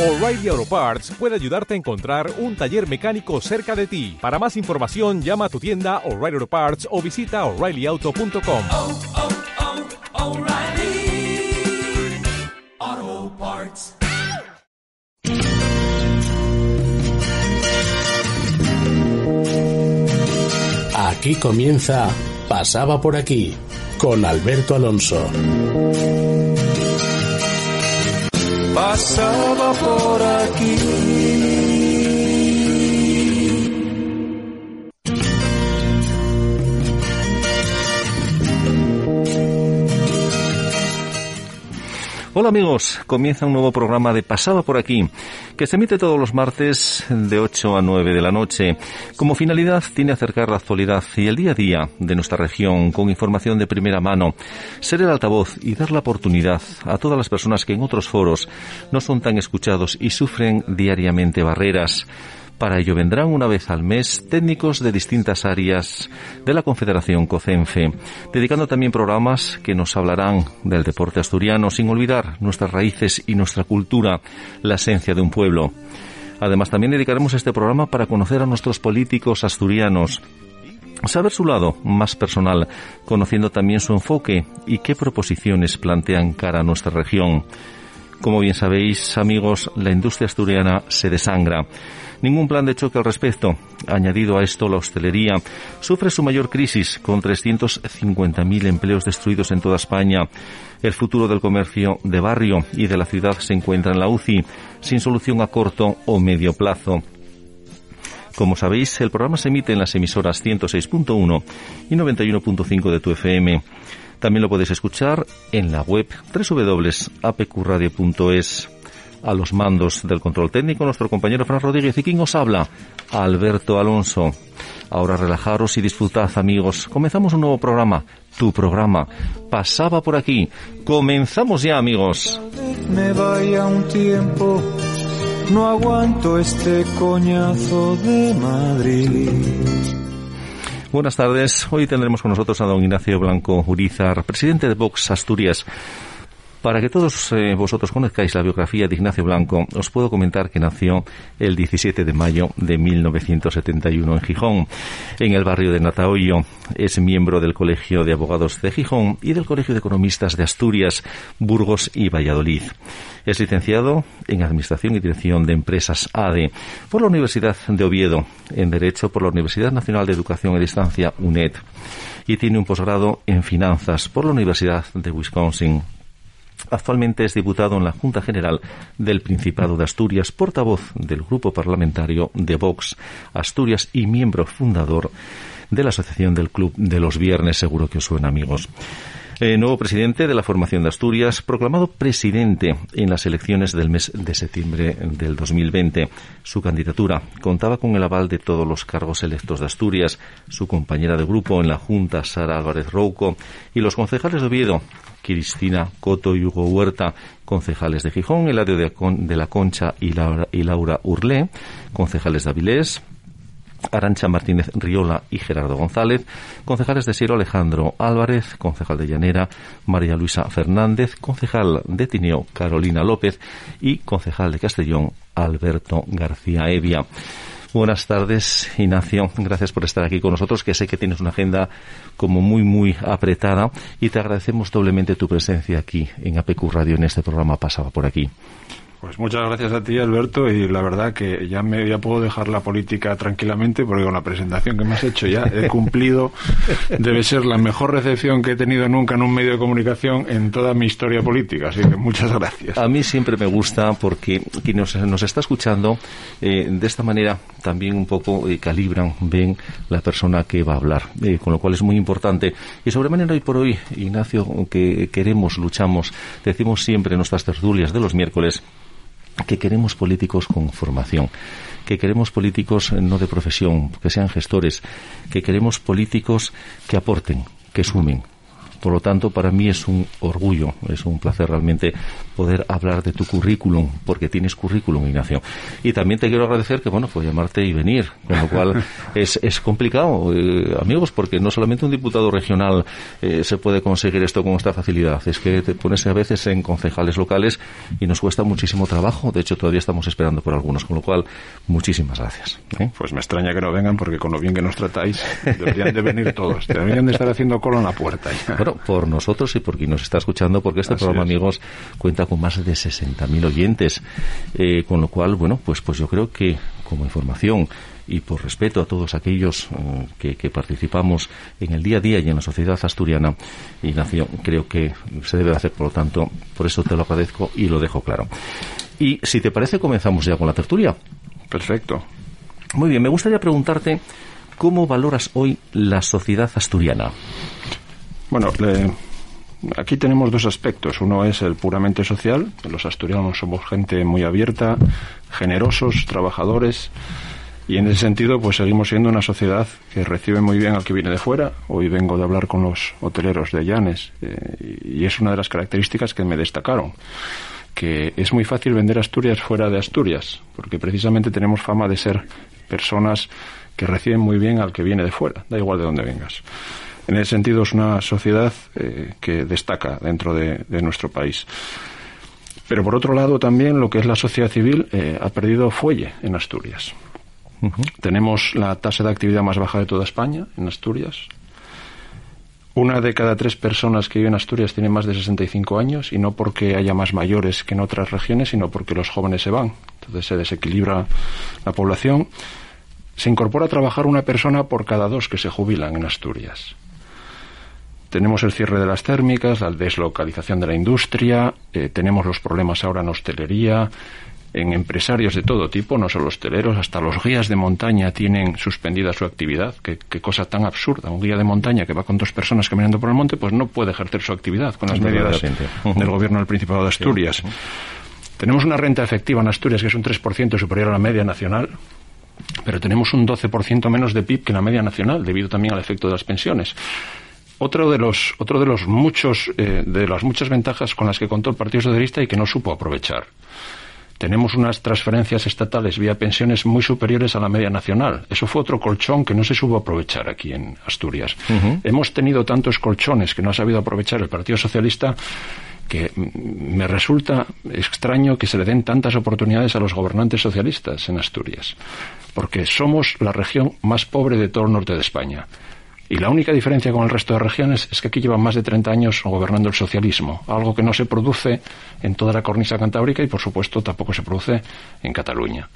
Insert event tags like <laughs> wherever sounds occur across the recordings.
O'Reilly Auto Parts puede ayudarte a encontrar un taller mecánico cerca de ti. Para más información, llama a tu tienda O'Reilly Auto Parts o visita oreillyauto.com. oh, oh, Parts. Aquí comienza Pasaba por aquí con Alberto Alonso. Pasaba por aquí. Hola amigos, comienza un nuevo programa de Pasaba por aquí, que se emite todos los martes de 8 a 9 de la noche. Como finalidad tiene acercar la actualidad y el día a día de nuestra región con información de primera mano, ser el altavoz y dar la oportunidad a todas las personas que en otros foros no son tan escuchados y sufren diariamente barreras. Para ello vendrán una vez al mes técnicos de distintas áreas de la Confederación COCENFE, dedicando también programas que nos hablarán del deporte asturiano sin olvidar nuestras raíces y nuestra cultura, la esencia de un pueblo. Además también dedicaremos este programa para conocer a nuestros políticos asturianos, saber su lado más personal, conociendo también su enfoque y qué proposiciones plantean cara a nuestra región. Como bien sabéis, amigos, la industria asturiana se desangra. Ningún plan de choque al respecto. Añadido a esto, la hostelería sufre su mayor crisis, con 350.000 empleos destruidos en toda España. El futuro del comercio de barrio y de la ciudad se encuentra en la UCI, sin solución a corto o medio plazo. Como sabéis, el programa se emite en las emisoras 106.1 y 91.5 de tu FM. También lo podéis escuchar en la web www.apqradio.es. A los mandos del control técnico, nuestro compañero Fran Rodríguez y quien os habla, Alberto Alonso. Ahora relajaros y disfrutad, amigos. Comenzamos un nuevo programa, tu programa. Pasaba por aquí. Comenzamos ya, amigos. Me vaya un tiempo, no aguanto este coñazo de Madrid. Buenas tardes. Hoy tendremos con nosotros a don Ignacio Blanco Urizar, presidente de Vox Asturias. Para que todos eh, vosotros conozcáis la biografía de Ignacio Blanco, os puedo comentar que nació el 17 de mayo de 1971 en Gijón, en el barrio de Natahoyo. Es miembro del Colegio de Abogados de Gijón y del Colegio de Economistas de Asturias, Burgos y Valladolid. Es licenciado en Administración y Dirección de Empresas ADE por la Universidad de Oviedo, en Derecho por la Universidad Nacional de Educación a Distancia, UNED, y tiene un posgrado en Finanzas por la Universidad de Wisconsin. Actualmente es diputado en la Junta General del Principado de Asturias, portavoz del Grupo Parlamentario de Vox Asturias y miembro fundador de la Asociación del Club de los Viernes, seguro que os suena amigos. Eh, nuevo presidente de la formación de Asturias, proclamado presidente en las elecciones del mes de septiembre del 2020. Su candidatura contaba con el aval de todos los cargos electos de Asturias, su compañera de grupo en la Junta, Sara Álvarez Rouco, y los concejales de Oviedo, Cristina Coto y Hugo Huerta, concejales de Gijón, Eladio de, la Concha y Laura, y Laura Urlé, concejales de Avilés, Arancha Martínez Riola y Gerardo González, concejales de Siero Alejandro Álvarez, concejal de Llanera, María Luisa Fernández, concejal de Tineo Carolina López y concejal de Castellón Alberto García Evia. Buenas tardes, Ignacio. Gracias por estar aquí con nosotros, que sé que tienes una agenda como muy, muy apretada y te agradecemos doblemente tu presencia aquí en APQ Radio en este programa Pasaba por aquí. Pues muchas gracias a ti, Alberto, y la verdad que ya me ya puedo dejar la política tranquilamente porque con la presentación que me has hecho ya he cumplido. <laughs> Debe ser la mejor recepción que he tenido nunca en un medio de comunicación en toda mi historia política, así que muchas gracias. A mí siempre me gusta porque quien nos, nos está escuchando eh, de esta manera también un poco eh, calibran, ven la persona que va a hablar, eh, con lo cual es muy importante. Y sobremanera hoy por hoy, Ignacio, que queremos, luchamos, decimos siempre en nuestras tertulias de los miércoles, que queremos políticos con formación, que queremos políticos eh, no de profesión, que sean gestores, que queremos políticos que aporten, que sumen, Por lo tanto, para mí es un orgullo, es un placer realmente poder hablar de tu currículum, porque tienes currículum, Ignacio. Y también te quiero agradecer que, bueno, pues llamarte y venir, con lo cual <laughs> es, es complicado, eh, amigos, porque no solamente un diputado regional eh, se puede conseguir esto con esta facilidad, es que te pones a veces en concejales locales y nos cuesta muchísimo trabajo. De hecho, todavía estamos esperando por algunos, con lo cual, muchísimas gracias. ¿eh? Pues me extraña que no vengan, porque con lo bien que nos tratáis, deberían de venir todos. Deberían de estar haciendo cola en la puerta. Bueno, por nosotros y por quien nos está escuchando, porque este programa, amigos, cuenta con más de 60.000 oyentes. Eh, con lo cual, bueno, pues, pues yo creo que como información y por respeto a todos aquellos eh, que, participamos en el día a día y en la sociedad asturiana, Ignacio, creo que se debe hacer, por lo tanto, por eso te lo agradezco y lo dejo claro. Y si te parece, comenzamos ya con la tertulia. Perfecto. Muy bien, me gustaría preguntarte cómo valoras hoy la sociedad asturiana. Bueno, aquí tenemos dos aspectos. Uno es el puramente social. Los asturianos somos gente muy abierta, generosos, trabajadores. Y en ese sentido, pues seguimos siendo una sociedad que recibe muy bien al que viene de fuera. Hoy vengo de hablar con los hoteleros de Llanes eh, y es una de las características que me destacaron. Que es muy fácil vender Asturias fuera de Asturias, porque precisamente tenemos fama de ser personas que reciben muy bien al que viene de fuera, da igual de dónde vengas. En ese sentido es una sociedad eh, que destaca dentro de, nuestro país. Pero por otro lado también lo que es la sociedad civil eh, ha perdido fuelle en Asturias. Tenemos la tasa de actividad más baja de toda España en Asturias. Una de cada tres personas que viven en Asturias tiene más de 65 años y no porque haya más mayores que en otras regiones, sino porque los jóvenes se van. Entonces se desequilibra la población. Se incorpora a trabajar una persona por cada dos que se jubilan en Asturias. Tenemos el cierre de las térmicas, la deslocalización de la industria, eh, tenemos los problemas ahora en hostelería, en empresarios de todo tipo, no solo hosteleros, hasta los guías de montaña tienen suspendida su actividad. Qué, cosa tan absurda. Un guía de montaña que va con dos personas caminando por el monte, pues no puede ejercer su actividad con las medidas del gobierno del Principado de Asturias. Tenemos una renta efectiva en Asturias que es un 3% superior a la media nacional, pero tenemos un 12% menos de PIB que la media nacional, debido también al efecto de las pensiones otro de los, otro de los muchos, eh, de las muchas ventajas con las que contó el Partido Socialista y que no supo aprovechar. Tenemos unas transferencias estatales vía pensiones muy superiores a la media nacional. Eso fue otro colchón que no se supo aprovechar aquí en Asturias. Hemos tenido tantos colchones que no ha sabido aprovechar el Partido Socialista que me resulta extraño que se le den tantas oportunidades a los gobernantes socialistas en Asturias, porque somos la región más pobre de todo el norte de España. Y la única diferencia con el resto de regiones es que aquí llevan más de 30 años gobernando el socialismo, algo que no se produce en toda la cornisa cantábrica y, por supuesto, tampoco se produce en Cataluña.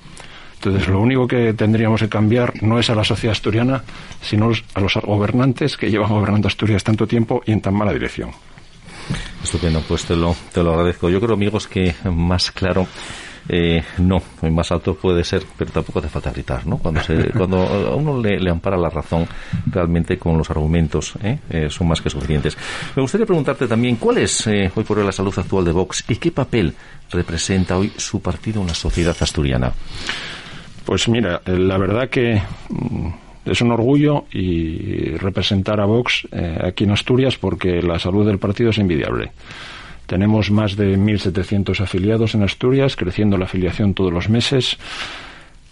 Entonces, lo único que tendríamos que cambiar no es a la sociedad asturiana, sino a los gobernantes que llevan gobernando Asturias tanto tiempo y en tan mala dirección. Estupendo, pues te lo, te lo agradezco. Yo creo, amigos, que más claro eh, no, más alto puede ser, pero tampoco hace falta gritar, ¿no? Cuando, se, <laughs> cuando a uno le, ampara la razón, realmente con los argumentos ¿eh? Eh, son más que suficientes. Me gustaría preguntarte también, ¿cuál es hoy por hoy la salud actual de Vox y qué papel representa hoy su partido en la sociedad asturiana? Pues mira, la verdad que mm, es un orgullo y representar a Vox aquí en Asturias porque la salud del partido es envidiable. Tenemos más de 1.700 afiliados en Asturias, creciendo la afiliación todos los meses.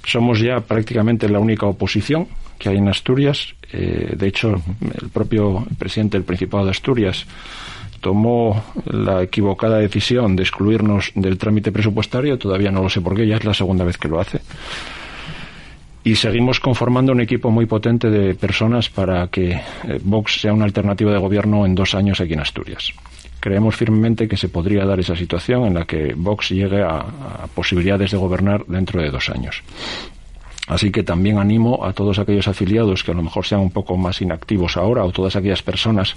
Somos ya prácticamente la única oposición que hay en Asturias. Eh, de hecho, el propio presidente del Principado de Asturias tomó la equivocada decisión de excluirnos del trámite presupuestario. Todavía no lo sé por qué, ya es la segunda vez que lo hace. Y seguimos conformando un equipo muy potente de personas para que eh, Vox sea una alternativa de gobierno en dos años aquí en Asturias creemos firmemente que se podría dar esa situación en la que Vox llegue a, posibilidades de gobernar dentro de dos años. Así que también animo a todos aquellos afiliados que a lo mejor sean un poco más inactivos ahora o todas aquellas personas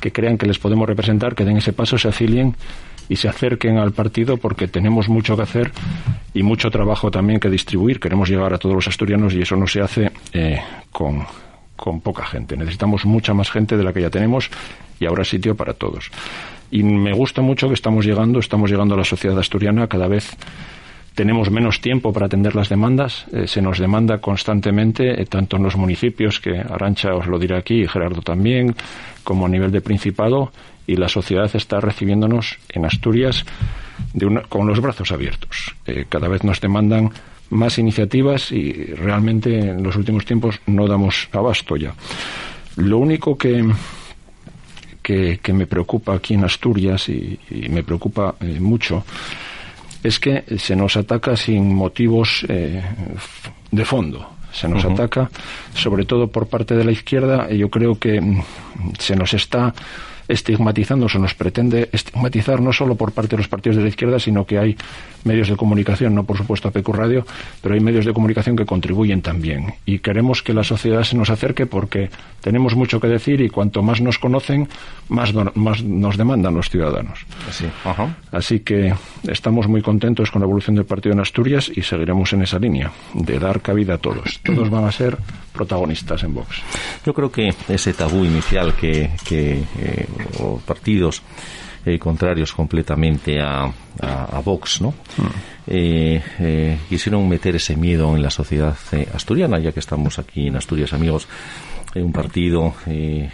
que crean que les podemos representar, que den ese paso, se afilien y se acerquen al partido porque tenemos mucho que hacer y mucho trabajo también que distribuir. Queremos llegar a todos los asturianos y eso no se hace eh, con, con poca gente. Necesitamos mucha más gente de la que ya tenemos y habrá sitio para todos. Y me gusta mucho que estamos llegando, estamos llegando a la sociedad asturiana cada vez tenemos menos tiempo para atender las demandas, eh, se nos demanda constantemente, eh, tanto en los municipios, que Arancha os lo dirá aquí y Gerardo también, como a nivel de Principado, y la sociedad está recibiéndonos en Asturias con los brazos abiertos. cada vez nos demandan más iniciativas y realmente en los últimos tiempos no damos abasto ya. Lo único que, que, me preocupa aquí en Asturias y, me preocupa eh, mucho es que se nos ataca sin motivos eh, de fondo. Se nos ataca sobre todo por parte de la izquierda y yo creo que se nos está estigmatizando, se nos pretende estigmatizar no solo por parte de los partidos de la izquierda, sino que hay medios de comunicación, no por supuesto a PQ Radio, pero hay medios de comunicación que contribuyen también. Y queremos que la sociedad se nos acerque porque tenemos mucho que decir y cuanto más nos conocen, más, más nos demandan los ciudadanos. Así que estamos muy contentos con la evolución del partido en Asturias y seguiremos en esa línea de dar cabida a todos. Todos van a ser protagonistas en Vox. Yo creo que ese tabú inicial que, que eh, partidos eh, contrarios completamente a, a, Vox, ¿no? Hmm. Eh, quisieron meter ese miedo en la sociedad asturiana, ya que estamos aquí en Asturias, amigos un partido que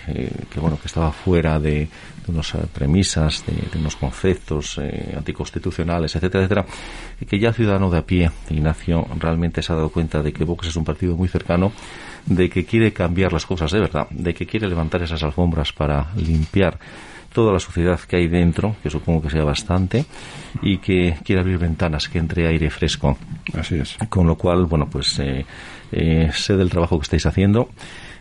bueno que estaba fuera de, de unas premisas, de, unos conceptos anticonstitucionales, etcétera, etcétera, y que ya ciudadano de a pie, Ignacio, realmente se ha dado cuenta de que Vox es un partido muy cercano de que quiere cambiar las cosas de verdad, de que quiere levantar esas alfombras para limpiar toda la suciedad que hay dentro, que supongo que sea bastante, y que quiere abrir ventanas, que entre aire fresco. Así es. Con lo cual, bueno, pues eh, eh, sé del trabajo que estáis haciendo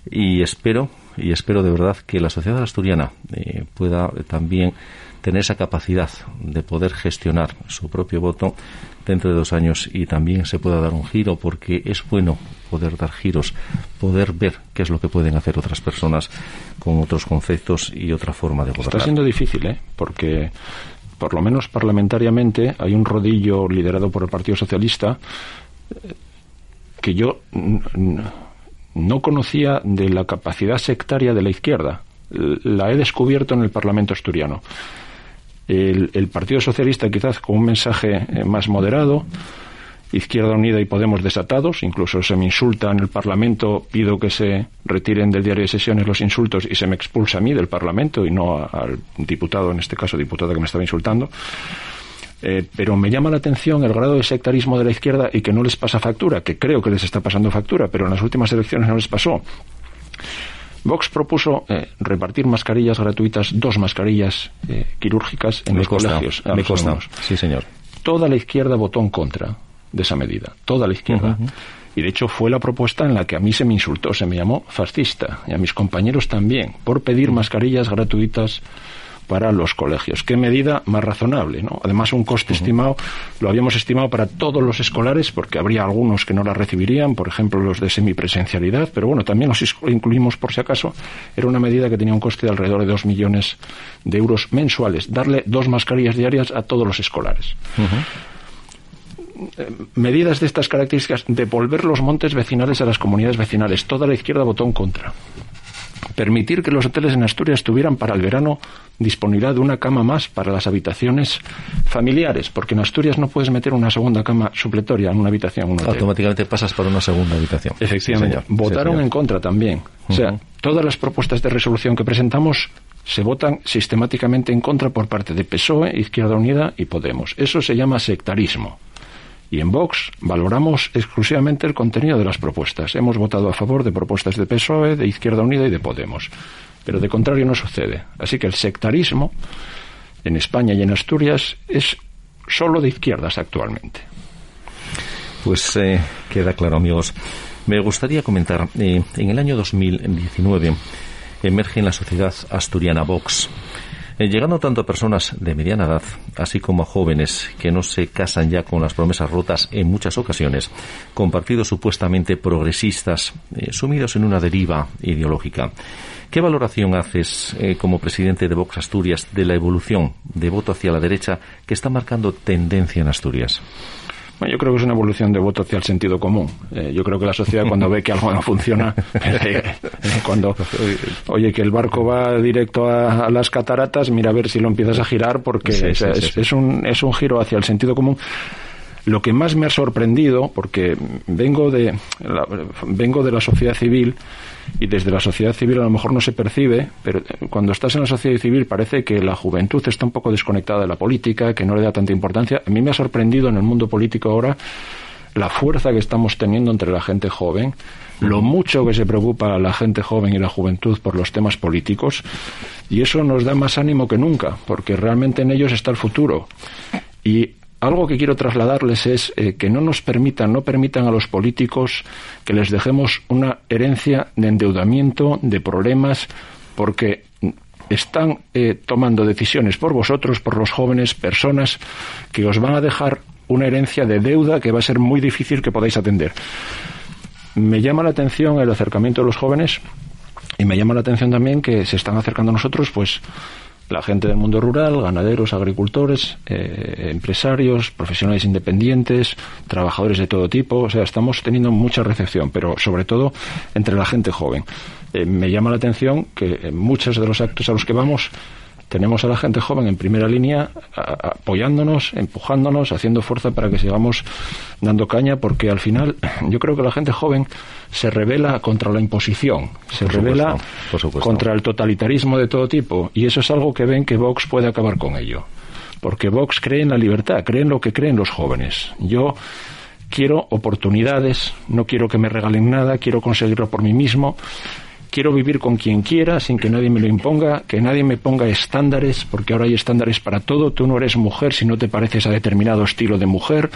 y espero, y espero de verdad que la sociedad asturiana eh, pueda también tener esa capacidad de poder gestionar su propio voto dentro de dos años y también se pueda dar un giro porque es bueno poder dar giros, poder ver qué es lo que pueden hacer otras personas con otros conceptos y otra forma de gobernar. Está siendo difícil, ¿eh? Porque por lo menos parlamentariamente hay un rodillo liderado por el Partido Socialista eh, que yo no conocía de la capacidad sectaria de la izquierda. La he descubierto en el Parlamento asturiano el, Partido Socialista quizás con un mensaje eh, más moderado, Izquierda Unida y Podemos desatados, incluso se me insulta en el Parlamento, pido que se retiren del diario de sesiones los insultos y se me expulsa a mí del Parlamento y no al diputado, en este caso diputado que me estaba insultando. Eh, pero me llama la atención el grado de sectarismo de la izquierda y que no les pasa factura, que creo que les está pasando factura, pero en las últimas elecciones no les pasó. Vox propuso eh, repartir mascarillas gratuitas, dos mascarillas eh, quirúrgicas en los colegios. me consta. Sí, señor. Toda la izquierda votó en contra de esa medida. Toda la izquierda. Y de hecho fue la propuesta en la que a mí se me insultó, se me llamó fascista, y a mis compañeros también, por pedir mascarillas gratuitas para los colegios. ¿Qué medida más razonable? ¿no? Además, un coste estimado, lo habíamos estimado para todos los escolares, porque habría algunos que no la recibirían, por ejemplo, los de semipresencialidad, pero bueno, también los incluimos por si acaso. Era una medida que tenía un coste de alrededor de dos millones de euros mensuales, darle dos mascarillas diarias a todos los escolares. Eh, medidas de estas características, devolver los montes vecinales a las comunidades vecinales. Toda la izquierda votó en contra permitir que los hoteles en Asturias tuvieran para el verano disponibilidad de una cama más para las habitaciones familiares, porque en Asturias no puedes meter una segunda cama supletoria en una habitación. Automáticamente pasas por una segunda habitación. Efectivamente. Votaron en contra también. O sea, todas las propuestas de resolución que presentamos se votan sistemáticamente en contra por parte de PSOE, Izquierda Unida y Podemos. Eso se llama sectarismo. Y en Vox valoramos exclusivamente el contenido de las propuestas. Hemos votado a favor de propuestas de PSOE, de Izquierda Unida y de Podemos. Pero de contrario no sucede. Así que el sectarismo en España y en Asturias es solo de izquierdas actualmente. Pues eh, queda claro, amigos. Me gustaría comentar, eh, en el año 2019 emerge en la sociedad asturiana Vox eh, llegando tanto a personas de mediana edad, así como a jóvenes que no se casan ya con las promesas rotas en muchas ocasiones, con partidos supuestamente progresistas, eh, sumidos en una deriva ideológica. ¿Qué valoración haces eh, como presidente de Vox Asturias de la evolución de voto hacia la derecha que está marcando tendencia en Asturias? Yo creo que es una evolución de voto hacia el sentido común. Eh, yo creo que la sociedad cuando ve que algo no funciona, <laughs> eh, cuando oye que el barco va directo a, las cataratas, mira a ver si lo empiezas a girar porque es, un, es un giro hacia el sentido común. Lo que más me ha sorprendido, porque vengo de la, vengo de la sociedad civil y desde la sociedad civil a lo mejor no se percibe, pero cuando estás en la sociedad civil parece que la juventud está un poco desconectada de la política, que no le da tanta importancia. A mí me ha sorprendido en el mundo político ahora la fuerza que estamos teniendo entre la gente joven, lo mucho que se preocupa la gente joven y la juventud por los temas políticos, y eso nos da más ánimo que nunca, porque realmente en ellos está el futuro. Y algo que quiero trasladarles es eh, que no nos permitan, no permitan a los políticos que les dejemos una herencia de endeudamiento, de problemas, porque están eh, tomando decisiones por vosotros, por los jóvenes, personas que os van a dejar una herencia de deuda que va a ser muy difícil que podáis atender. Me llama la atención el acercamiento de los jóvenes y me llama la atención también que se están acercando a nosotros, pues, la gente del mundo rural, ganaderos, agricultores, eh, empresarios, profesionales independientes, trabajadores de todo tipo. O sea, estamos teniendo mucha recepción, pero sobre todo entre la gente joven. Eh, me llama la atención que en muchos de los actos a los que vamos tenemos a la gente joven en primera línea apoyándonos, empujándonos, haciendo fuerza para que sigamos dando caña, porque al final yo creo que la gente joven se revela contra la imposición, se revela contra el totalitarismo de todo tipo, y eso es algo que ven que Vox puede acabar con ello. Porque Vox cree en la libertad, cree en lo que creen los jóvenes. Yo quiero oportunidades, no quiero que me regalen nada, quiero conseguirlo por mí mismo quiero vivir con quien quiera sin que nadie me lo imponga, que nadie me ponga estándares, porque ahora hay estándares para todo. Tú no eres mujer si no te pareces a determinado estilo de mujer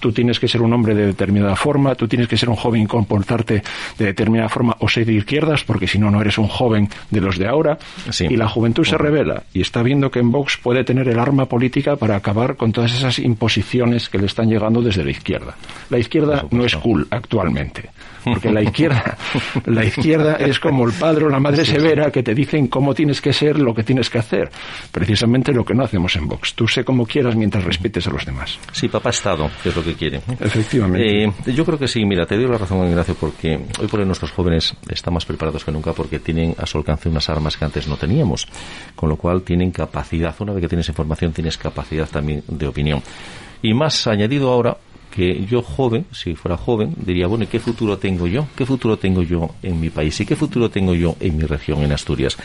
tú tienes que ser un hombre de determinada forma, tú tienes que ser un joven y comportarte de determinada forma o ser de izquierdas, porque si no, no eres un joven de los de ahora. Y la juventud se revela y está viendo que en Vox puede tener el arma política para acabar con todas esas imposiciones que le están llegando desde la izquierda. La izquierda no es cool actualmente. Porque la izquierda, la izquierda es como el padre o la madre severa que te dicen cómo tienes que ser, lo que tienes que hacer. Precisamente lo que no hacemos en Vox. Tú sé como quieras mientras respetes a los demás. Sí, papá Estado, que es lo que quiere. Efectivamente. Eh, yo creo que sí, mira, te doy la razón, Ignacio, porque hoy por hoy nuestros jóvenes están más preparados que nunca porque tienen a su alcance unas armas que antes no teníamos. Con lo cual tienen capacidad, una vez que tienes información, tienes capacidad también de opinión. Y más añadido ahora que yo joven, si fuera joven, diría, bueno, ¿y qué futuro tengo yo? ¿Qué futuro tengo yo en mi país? ¿Y qué futuro tengo yo en mi región, en Asturias?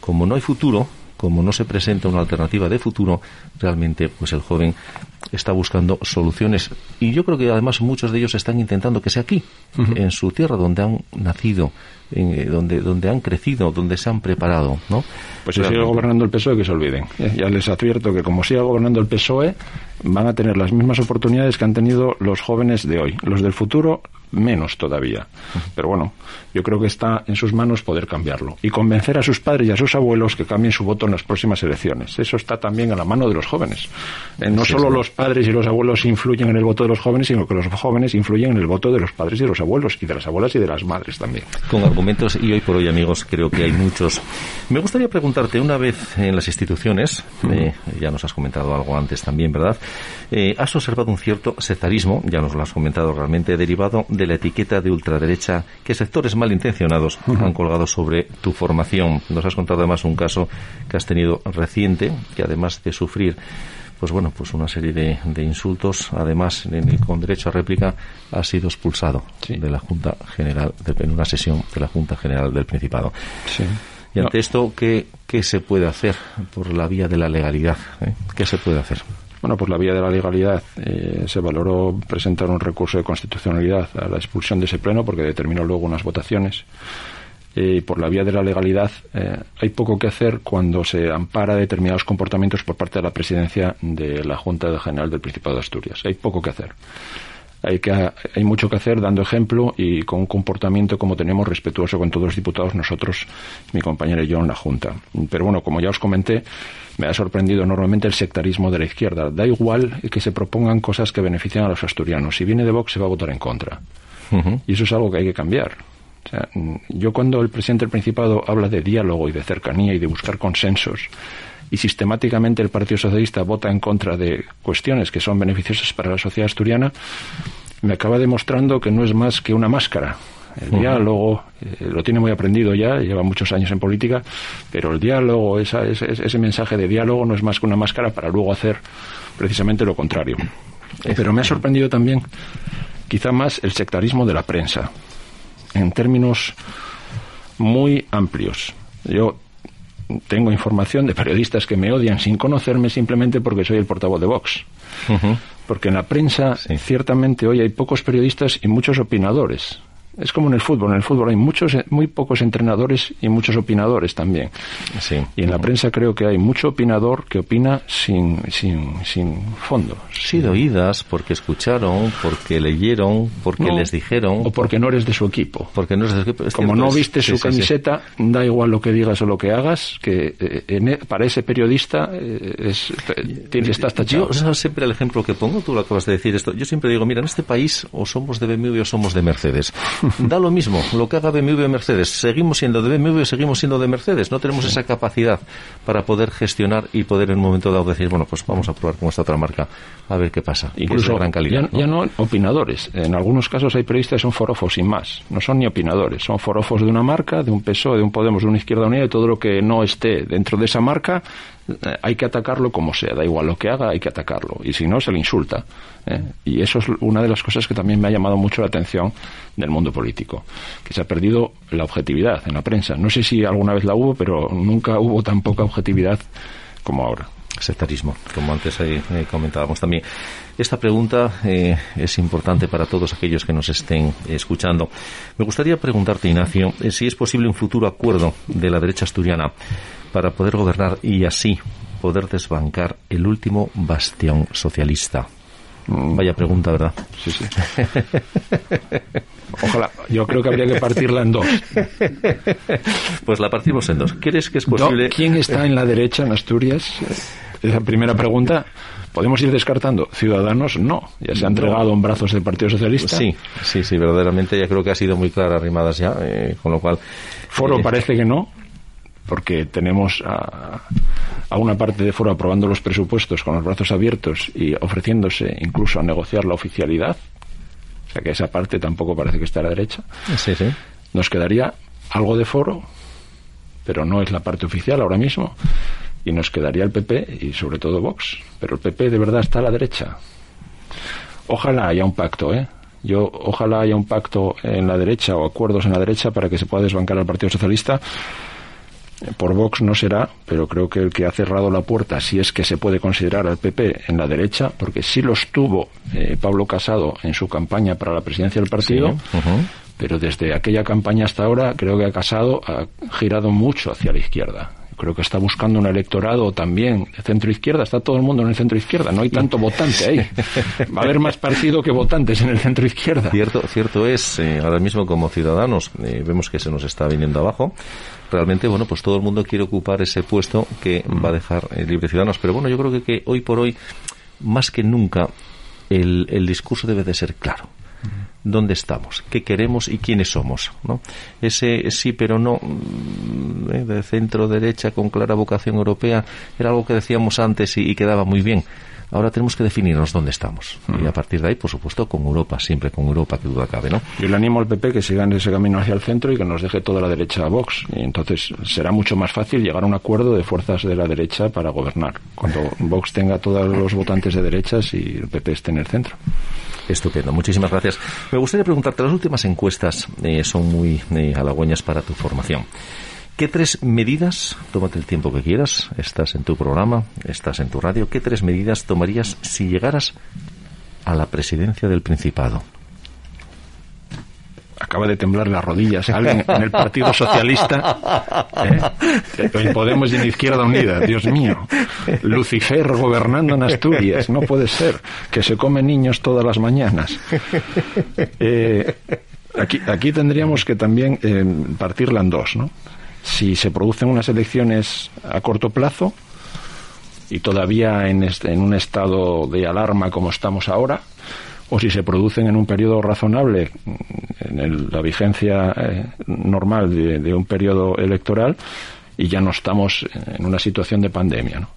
Como no hay futuro, como no se presenta una alternativa de futuro, realmente pues el joven está buscando soluciones y yo creo que además muchos de ellos están intentando que sea aquí, en su tierra donde han nacido, eh, donde donde han crecido, donde se han preparado, ¿no? Pues si sigue gobernando el PSOE que se olviden. Eh, ya les advierto que como siga gobernando el PSOE van a tener las mismas oportunidades que han tenido los jóvenes de hoy. Los del futuro menos todavía. Pero bueno, yo creo que está en sus manos poder cambiarlo y convencer a sus padres y a sus abuelos que cambien su voto en las próximas elecciones. Eso está también a la mano de los jóvenes. Eh, no solo los padres y los abuelos influyen en el voto de los jóvenes, sino que los jóvenes influyen en el voto de los padres y de los abuelos y de las abuelas y de las madres también. Con argumentos y hoy por hoy, amigos, creo que hay muchos. Me gustaría preguntarte una vez en las instituciones, eh, ya nos has comentado algo antes también, ¿verdad? Eh, has observado un cierto sectarismo, ya nos lo has comentado realmente, derivado de la etiqueta de ultraderecha que sectores malintencionados han colgado sobre tu formación. Nos has contado además un caso que has tenido reciente, que además de sufrir pues bueno, pues una serie de, insultos, además con derecho a réplica, ha sido expulsado de la Junta General, en una sesión de la Junta General del Principado. Y ante esto, ¿qué, ¿qué, se puede hacer por la vía de la legalidad? Eh? ¿Qué se puede hacer? Bueno, por la vía de la legalidad eh, se valoró presentar un recurso de constitucionalidad a la expulsión de ese pleno porque determinó luego unas votaciones. Eh, y por la vía de la legalidad eh, hay poco que hacer cuando se ampara determinados comportamientos por parte de la presidencia de la Junta General del Principado de Asturias. Hay poco que hacer. Hay, que, hay mucho que hacer dando ejemplo y con un comportamiento como tenemos respetuoso con todos los diputados nosotros, mi compañero y yo en la Junta. Pero bueno, como ya os comenté, me ha sorprendido enormemente el sectarismo de la izquierda. Da igual que se propongan cosas que benefician a los asturianos. Si viene de Vox se va a votar en contra. Y eso es algo que hay que cambiar. yo cuando el presidente del Principado habla de diálogo y de cercanía y de buscar consensos, y sistemáticamente el Partido Socialista vota en contra de cuestiones que son beneficiosas para la sociedad asturiana, me acaba demostrando que no es más que una máscara. El diálogo, eh, lo tiene muy aprendido ya, lleva muchos años en política, pero el diálogo, esa, ese, ese mensaje de diálogo no es más que una máscara para luego hacer precisamente lo contrario. Pero me ha sorprendido también, quizá más, el sectarismo de la prensa, en términos muy amplios. Yo tengo información de periodistas que me odian sin conocerme simplemente porque soy el portavoz de Vox. Porque en la prensa, ciertamente, hoy hay pocos periodistas y muchos opinadores. Es como en el fútbol. En el fútbol hay muchos, muy pocos entrenadores y muchos opinadores también. Y en la prensa creo que hay mucho opinador que opina sin, sin, sin fondo. Sí, de oídas, porque escucharon, porque leyeron, porque les dijeron. O porque no eres de su equipo. Porque no eres de su equipo. como no viste su camiseta, da igual lo que digas o lo que hagas, que eh, e, para ese periodista eh, es, tienes, estás tachado. Yo siempre el ejemplo que pongo, tú lo acabas de decir esto. Yo siempre digo, mira, en este país o somos de BMW o somos de Mercedes. Da lo mismo lo que haga BMW o Mercedes. Seguimos siendo de BMW, seguimos siendo de Mercedes. No tenemos esa capacidad para poder gestionar y poder en un momento dado decir, bueno, pues vamos a probar con esta otra marca a ver qué pasa. Incluso gran calidad, ya, ¿no? opinadores. En algunos casos hay periodistas que son forofos sin más. No son ni opinadores. Son forofos de una marca, de un PSOE, de un Podemos, de una Izquierda Unida, de todo lo que no esté dentro de esa marca hay que atacarlo como sea, da igual lo que haga, hay que atacarlo. Y si no, se le insulta. ¿eh? Y eso es una de las cosas que también me ha llamado mucho la atención del mundo político, que se ha perdido la objetividad en la prensa. No sé si alguna vez la hubo, pero nunca hubo tan poca objetividad como ahora sectarismo, como antes eh, comentábamos también. Esta pregunta es importante para todos aquellos que nos estén escuchando. Me gustaría preguntarte, Ignacio, si es posible un futuro acuerdo de la derecha asturiana para poder gobernar y así poder desbancar el último bastión socialista? Mm. Vaya pregunta, ¿verdad? Sí, sí. <laughs> Ojalá, yo creo que habría que partirla en dos. <laughs> Pues la partimos en dos. ¿Crees que es posible? ¿Quién está en la derecha en Asturias? Esa primera pregunta. ¿Podemos ir descartando? Ciudadanos, no. Ya se ha entregado en brazos del Partido Socialista. Sí, sí, sí, verdaderamente ya creo que ha sido muy clara, arrimadas ya, eh, con lo cual... Foro eh, parece que no porque tenemos a, una parte de foro aprobando los presupuestos con los brazos abiertos y ofreciéndose incluso a negociar la oficialidad. O sea que esa parte tampoco parece que esté a la derecha. Sí, sí. Nos quedaría algo de foro, pero no es la parte oficial ahora mismo. Y nos quedaría el PP y sobre todo Vox. Pero el PP de verdad está a la derecha. Ojalá haya un pacto, ¿eh? Yo ojalá haya un pacto en la derecha o acuerdos en la derecha para que se pueda desbancar al Partido Socialista por Vox no será, pero creo que el que ha cerrado la puerta, si es que se puede considerar al PP en la derecha, porque sí lo estuvo eh, Pablo Casado en su campaña para la presidencia del partido, pero desde aquella campaña hasta ahora creo que ha Casado ha girado mucho hacia la izquierda creo que está buscando un electorado también centro izquierda. Está todo el mundo en el centro izquierda. No hay tanto <laughs> votante ahí. Va a haber más partido que votantes en el centro izquierda. Cierto, cierto es. Eh, ahora mismo como ciudadanos eh, vemos que se nos está viniendo abajo. Realmente, bueno, pues todo el mundo quiere ocupar ese puesto que va a dejar eh, libre ciudadanos. Pero bueno, yo creo que, que hoy por hoy, más que nunca, el, el discurso debe de ser claro dónde estamos, qué queremos y quiénes somos. ¿no? Ese sí pero no mm, eh, de centro derecha con clara vocación europea era algo que decíamos antes y, quedaba muy bien. Ahora tenemos que definirnos dónde estamos. Y a partir de ahí, por supuesto, con Europa, siempre con Europa, que duda cabe, ¿no? Yo le animo al PP que siga en ese camino hacia el centro y que nos deje toda la derecha a Vox. Y entonces será mucho más fácil llegar a un acuerdo de fuerzas de la derecha para gobernar. Cuando Vox tenga todos los votantes de derechas y el PP esté en el centro. Estupendo, muchísimas gracias. Me gustaría preguntarte, las últimas encuestas eh, son muy eh, halagüeñas para tu formación. ¿Qué tres medidas, tómate el tiempo que quieras, estás en tu programa, estás en tu radio, qué tres medidas tomarías si llegaras a la presidencia del Principado? Acaba de temblar las rodillas alguien en el Partido Socialista, ¿eh? en Podemos y en Izquierda Unida, Dios mío. Lucifer gobernando en Asturias, no puede ser, que se comen niños todas las mañanas. Eh, aquí, aquí tendríamos que también eh, partirla en dos, ¿no? Si se producen unas elecciones a corto plazo y todavía en, en un estado de alarma como estamos ahora, o si se producen en un periodo razonable, en la vigencia eh, normal de, un periodo electoral, y ya no estamos en una situación de pandemia.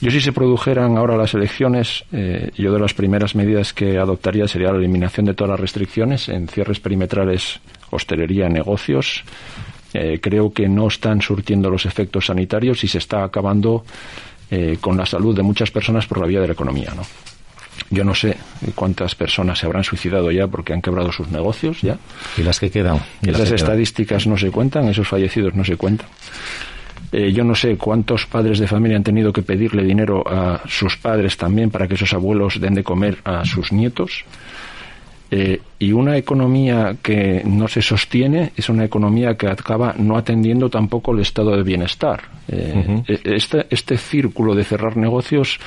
Yo si se produjeran ahora las elecciones, eh, yo de las primeras medidas que adoptaría sería la eliminación de todas las restricciones en cierres perimetrales, hostelería, negocios. Eh, creo que no están surtiendo los efectos sanitarios y se está acabando con la salud de muchas personas por la vía de la economía. ¿no? Yo no sé cuántas personas se habrán suicidado ya porque han quebrado sus negocios ya. Y las que quedan. Y Esas estadísticas no se cuentan, esos fallecidos no se cuentan. Eh, yo no sé cuántos padres de familia han tenido que pedirle dinero a sus padres también para que esos abuelos den de comer a sus nietos. Eh, y una economía que no se sostiene es una economía que acaba no atendiendo tampoco el estado de bienestar. Eh, este, este, círculo de cerrar negocios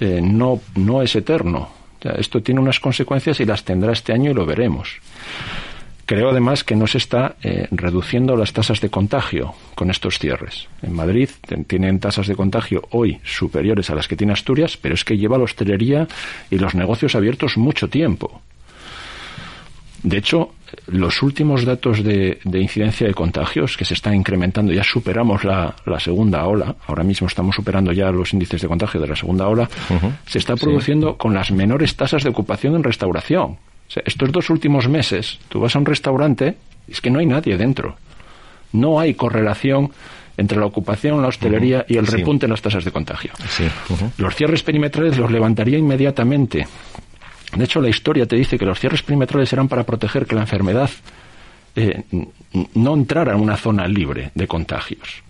no, no es eterno. esto tiene unas consecuencias y las tendrá este año y lo veremos. Creo además que no se está eh, reduciendo las tasas de contagio con estos cierres. En Madrid tienen tasas de contagio hoy superiores a las que tiene Asturias, pero es que lleva la hostelería y los negocios abiertos mucho tiempo. De hecho, los últimos datos de, incidencia de contagios que se están incrementando, ya superamos la, segunda ola, ahora mismo estamos superando ya los índices de contagio de la segunda ola, se está produciendo con las menores tasas de ocupación en restauración estos dos últimos meses, tú vas a un restaurante y es que no hay nadie dentro. No hay correlación entre la ocupación, la hostelería y el repunte en las tasas de contagio. Los cierres perimetrales los levantaría inmediatamente. De hecho, la historia te dice que los cierres perimetrales eran para proteger que la enfermedad eh, no entrara en una zona libre de contagios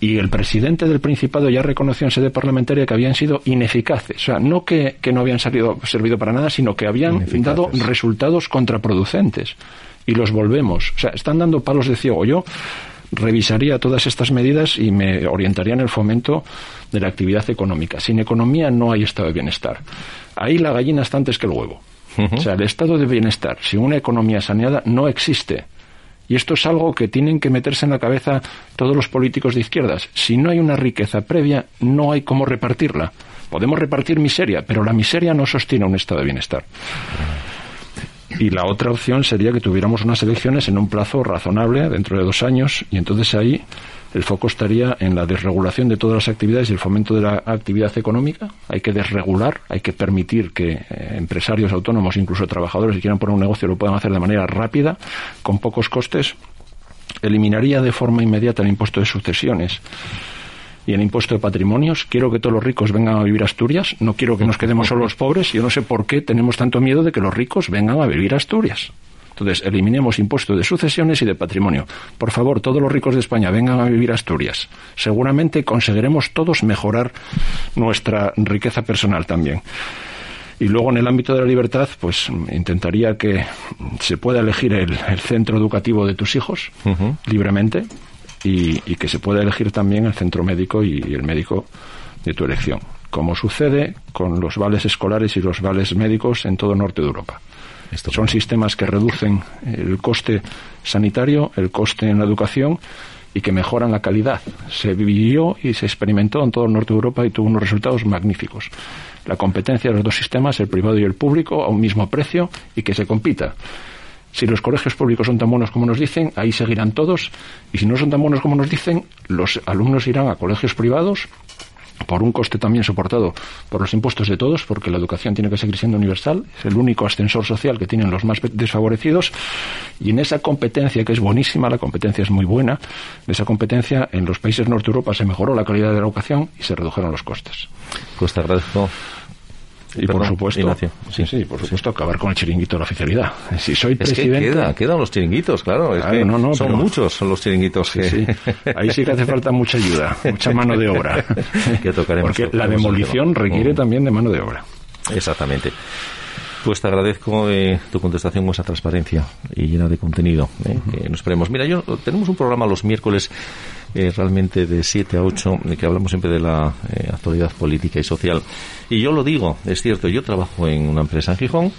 y el presidente del Principado ya reconoció en sede parlamentaria que habían sido ineficaces. O sea, no que, no habían salido, servido para nada, sino que habían dado resultados contraproducentes. Y los volvemos. O sea, están dando palos de ciego. Yo revisaría todas estas medidas y me orientaría en el fomento de la actividad económica. Sin economía no hay estado de bienestar. Ahí la gallina está antes que el huevo. O sea, el estado de bienestar sin una economía saneada no existe. Y esto es algo que tienen que meterse en la cabeza todos los políticos de izquierdas. Si no hay una riqueza previa, no hay cómo repartirla. Podemos repartir miseria, pero la miseria no sostiene un estado de bienestar. Y la otra opción sería que tuviéramos unas elecciones en un plazo razonable, dentro de dos años, y entonces ahí el foco estaría en la desregulación de todas las actividades y el fomento de la actividad económica. Hay que desregular, hay que permitir que eh, empresarios autónomos, incluso trabajadores, que quieran poner un negocio, lo puedan hacer de manera rápida, con pocos costes. Eliminaría de forma inmediata el impuesto de sucesiones y el impuesto de patrimonios. Quiero que todos los ricos vengan a vivir a Asturias. No quiero que nos quedemos solo los pobres. Yo no sé por qué tenemos tanto miedo de que los ricos vengan a vivir a Asturias. Entonces, eliminemos impuestos de sucesiones y de patrimonio. Por favor, todos los ricos de España vengan a vivir a Asturias. Seguramente conseguiremos todos mejorar nuestra riqueza personal también. Y luego en el ámbito de la libertad, pues intentaría que se pueda elegir el, centro educativo de tus hijos libremente y, que se pueda elegir también el centro médico y, y el médico de tu elección, como sucede con los vales escolares y los vales médicos en todo el norte de Europa. Son sistemas que reducen el coste sanitario, el coste en la educación y que mejoran la calidad. Se vivió y se experimentó en todo el norte de Europa y tuvo unos resultados magníficos. La competencia de los dos sistemas, el privado y el público, a un mismo precio y que se compita. Si los colegios públicos son tan buenos como nos dicen, ahí seguirán todos. Y si no son tan buenos como nos dicen, los alumnos irán a colegios privados por un coste también soportado por los impuestos de todos, porque la educación tiene que seguir siendo universal, es el único ascensor social que tienen los más desfavorecidos, y en esa competencia, que es buenísima, la competencia es muy buena, en esa competencia en los países norte Europa se mejoró la calidad de la educación y se redujeron los costes. Pues y por supuesto, sí. sí, por supuesto, acabar con el chiringuito de la oficialidad. Si soy presidente. queda, quedan los chiringuitos, claro. son muchos los chiringuitos. Ahí sí que hace falta mucha ayuda, mucha mano de obra. <laughs> que tocaremos. Porque la demolición requiere mm. también de mano de obra. Exactamente. Pues te agradezco eh, tu contestación con esa transparencia y llena de contenido. Eh, nos esperemos. Mira, yo tenemos un programa los miércoles eh, realmente de 7 a 8 que hablamos siempre de la actualidad política y social. Y yo lo digo, es cierto, yo trabajo en una empresa en Gijón.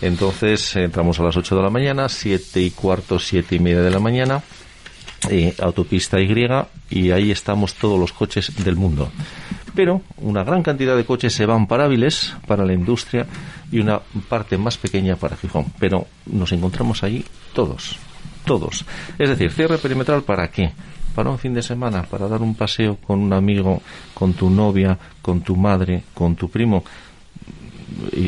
Entonces entramos a las 8 de la mañana, 7 y cuarto, 7 y media de la mañana autopista Y y ahí estamos todos los coches del mundo. Pero una gran cantidad de coches se van para Áviles, para la industria y una parte más pequeña para Gijón. Pero nos encontramos ahí todos, todos. Es decir, cierre perimetral para qué? Para un fin de semana, para dar un paseo con un amigo, con tu novia, con tu madre, con tu primo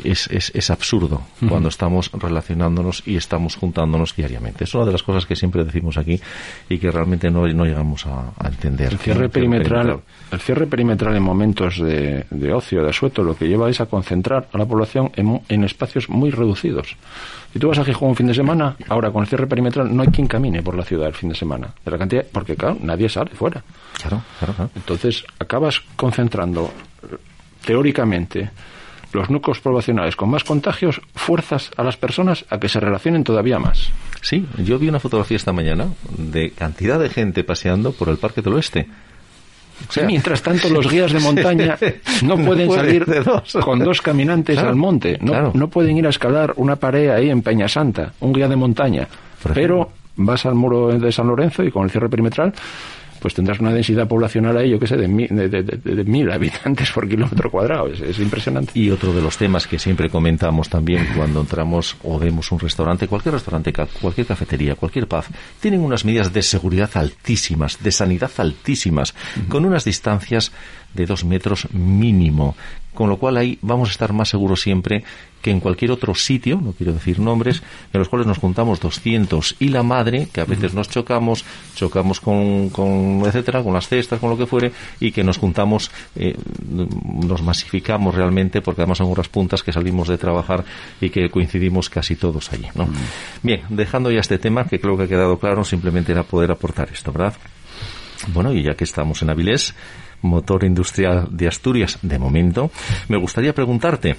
es, es, es absurdo cuando estamos relacionándonos y estamos juntándonos diariamente. Es una de las cosas que siempre decimos aquí y que realmente no, no llegamos a, entender. El cierre, perimetral, el cierre perimetral en momentos de, de ocio, de asueto, lo que lleva es a concentrar a la población en, en espacios muy reducidos. Si tú vas a Gijón un fin de semana, ahora con el cierre perimetral no hay quien camine por la ciudad el fin de semana. De la cantidad, porque claro, nadie sale fuera. Claro, claro, claro. Entonces acabas concentrando teóricamente los núcleos poblacionales con más contagios, fuerzas a las personas a que se relacionen todavía más. Sí, yo vi una fotografía esta mañana de cantidad de gente paseando por el Parque del Oeste mientras tanto, <laughs> los guías de montaña no pueden salir con dos caminantes al monte. No, no pueden ir a escalar una pared ahí en Peña Santa, un guía de montaña. Pero vas al muro de San Lorenzo y con el cierre perimetral pues tendrás una densidad poblacional ahí, yo qué sé, de, de, mil habitantes por kilómetro cuadrado. Es, impresionante. Y otro de los temas que siempre comentamos también cuando entramos o vemos un restaurante, cualquier restaurante, cualquier cafetería, cualquier pub, tienen unas medidas de seguridad altísimas, de sanidad altísimas, con unas distancias de dos metros mínimo, con lo cual ahí vamos a estar más seguros siempre que en cualquier otro sitio, no quiero decir nombres, en los cuales nos juntamos 200 y la madre, que a veces nos chocamos, chocamos con, con etcétera, con las cestas, con lo que fuere, y que nos juntamos, eh, nos masificamos realmente, porque además son horas puntas que salimos de trabajar y que coincidimos casi todos allí, ¿no? Bien, dejando ya este tema, que creo que ha quedado claro, simplemente era poder aportar esto, ¿verdad? Bueno, y ya que estamos en Avilés, motor industrial de Asturias de momento, me gustaría preguntarte,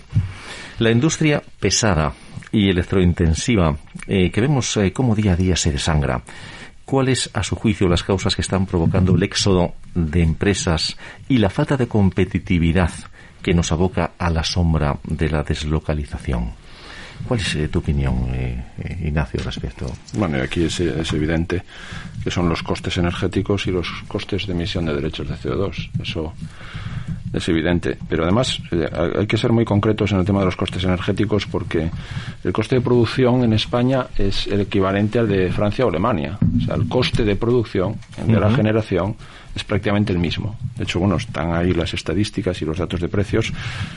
la industria pesada y electrointensiva eh, que vemos eh, cómo día a día se desangra, ¿cuáles a su juicio las causas que están provocando el éxodo de empresas y la falta de competitividad que nos aboca a la sombra de la deslocalización? ¿Cuál es eh, tu opinión, eh, eh, Ignacio, respecto? Bueno, aquí es, evidente que son los costes energéticos y los costes de emisión de derechos de CO2. Eso es evidente. Pero además hay que ser muy concretos en el tema de los costes energéticos porque el coste de producción en España es el equivalente al de Francia o Alemania. O sea, el coste de producción de la generación es prácticamente el mismo. De hecho, bueno, están ahí las estadísticas y los datos de precios.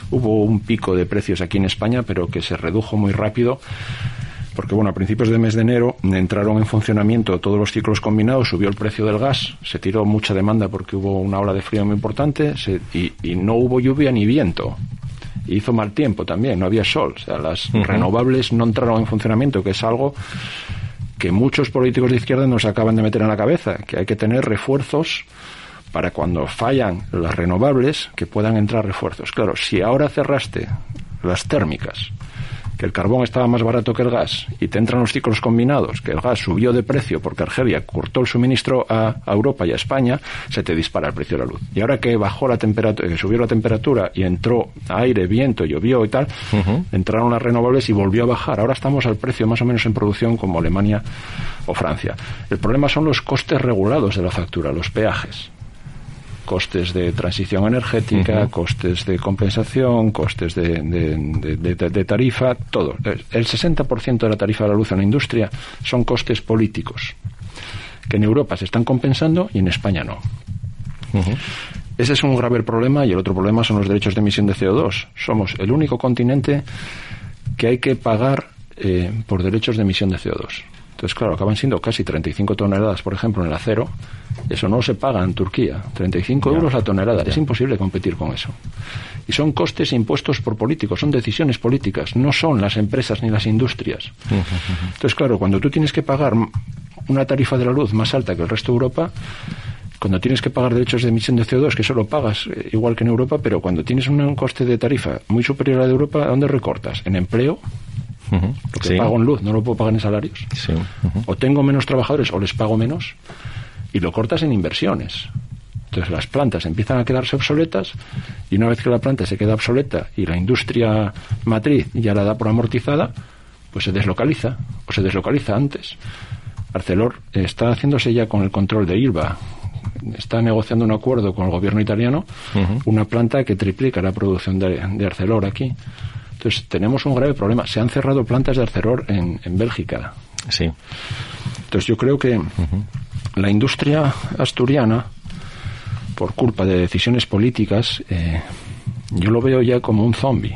Hubo un pico de precios aquí en España, pero que se redujo muy rápido porque bueno, a principios del mes de enero entraron en funcionamiento todos los ciclos combinados, subió el precio del gas, se tiró mucha demanda porque hubo una ola de frío muy importante y, no hubo lluvia ni viento. hizo mal tiempo también, no había sol, o sea, las renovables no entraron en funcionamiento, que es algo que muchos políticos de izquierda nos acaban de meter en la cabeza, que hay que tener refuerzos para cuando fallan las renovables que puedan entrar refuerzos. Claro, si ahora cerraste las térmicas que el carbón estaba más barato que el gas y te entran los ciclos combinados, que el gas subió de precio porque Argelia cortó el suministro a, Europa y a España, se te dispara el precio de la luz. Y ahora que bajó la temperatura, que subió la temperatura y entró aire, viento, llovió y tal, entraron las renovables y volvió a bajar. Ahora estamos al precio más o menos en producción como Alemania o Francia. El problema son los costes regulados de la factura, los peajes costes de transición energética, costes de compensación, costes de, de, tarifa, todo. El 60% de la tarifa de la luz en la industria son costes políticos, que en Europa se están compensando y en España no. Ese es un grave problema y el otro problema son los derechos de emisión de CO2. Somos el único continente que hay que pagar eh, por derechos de emisión de CO2. Entonces, claro, acaban siendo casi 35 toneladas, por ejemplo, en el acero. Eso no se paga en Turquía. 35 euros la tonelada. Es imposible competir con eso. Y son costes impuestos por políticos, son decisiones políticas, no son las empresas ni las industrias. Entonces, claro, cuando tú tienes que pagar una tarifa de la luz más alta que el resto de Europa, cuando tienes que pagar derechos de emisión de CO2, que solo pagas eh, igual que en Europa, pero cuando tienes un coste de tarifa muy superior a la de Europa, ¿dónde recortas? ¿En empleo? Porque pago en luz, no lo puedo pagar en salarios. O tengo menos trabajadores o les pago menos y lo cortas en inversiones. Entonces las plantas empiezan a quedarse obsoletas y una vez que la planta se queda obsoleta y la industria matriz ya la da por amortizada, pues se deslocaliza o se deslocaliza antes. Arcelor está haciéndose ya con el control de ILVA, está negociando un acuerdo con el gobierno italiano, una planta que triplica la producción de Arcelor aquí. Entonces, tenemos un grave problema. Se han cerrado plantas de Arcelor en, en Bélgica. Sí. Entonces, yo creo que la industria asturiana, por culpa de decisiones políticas, eh, yo lo veo ya como un zombie.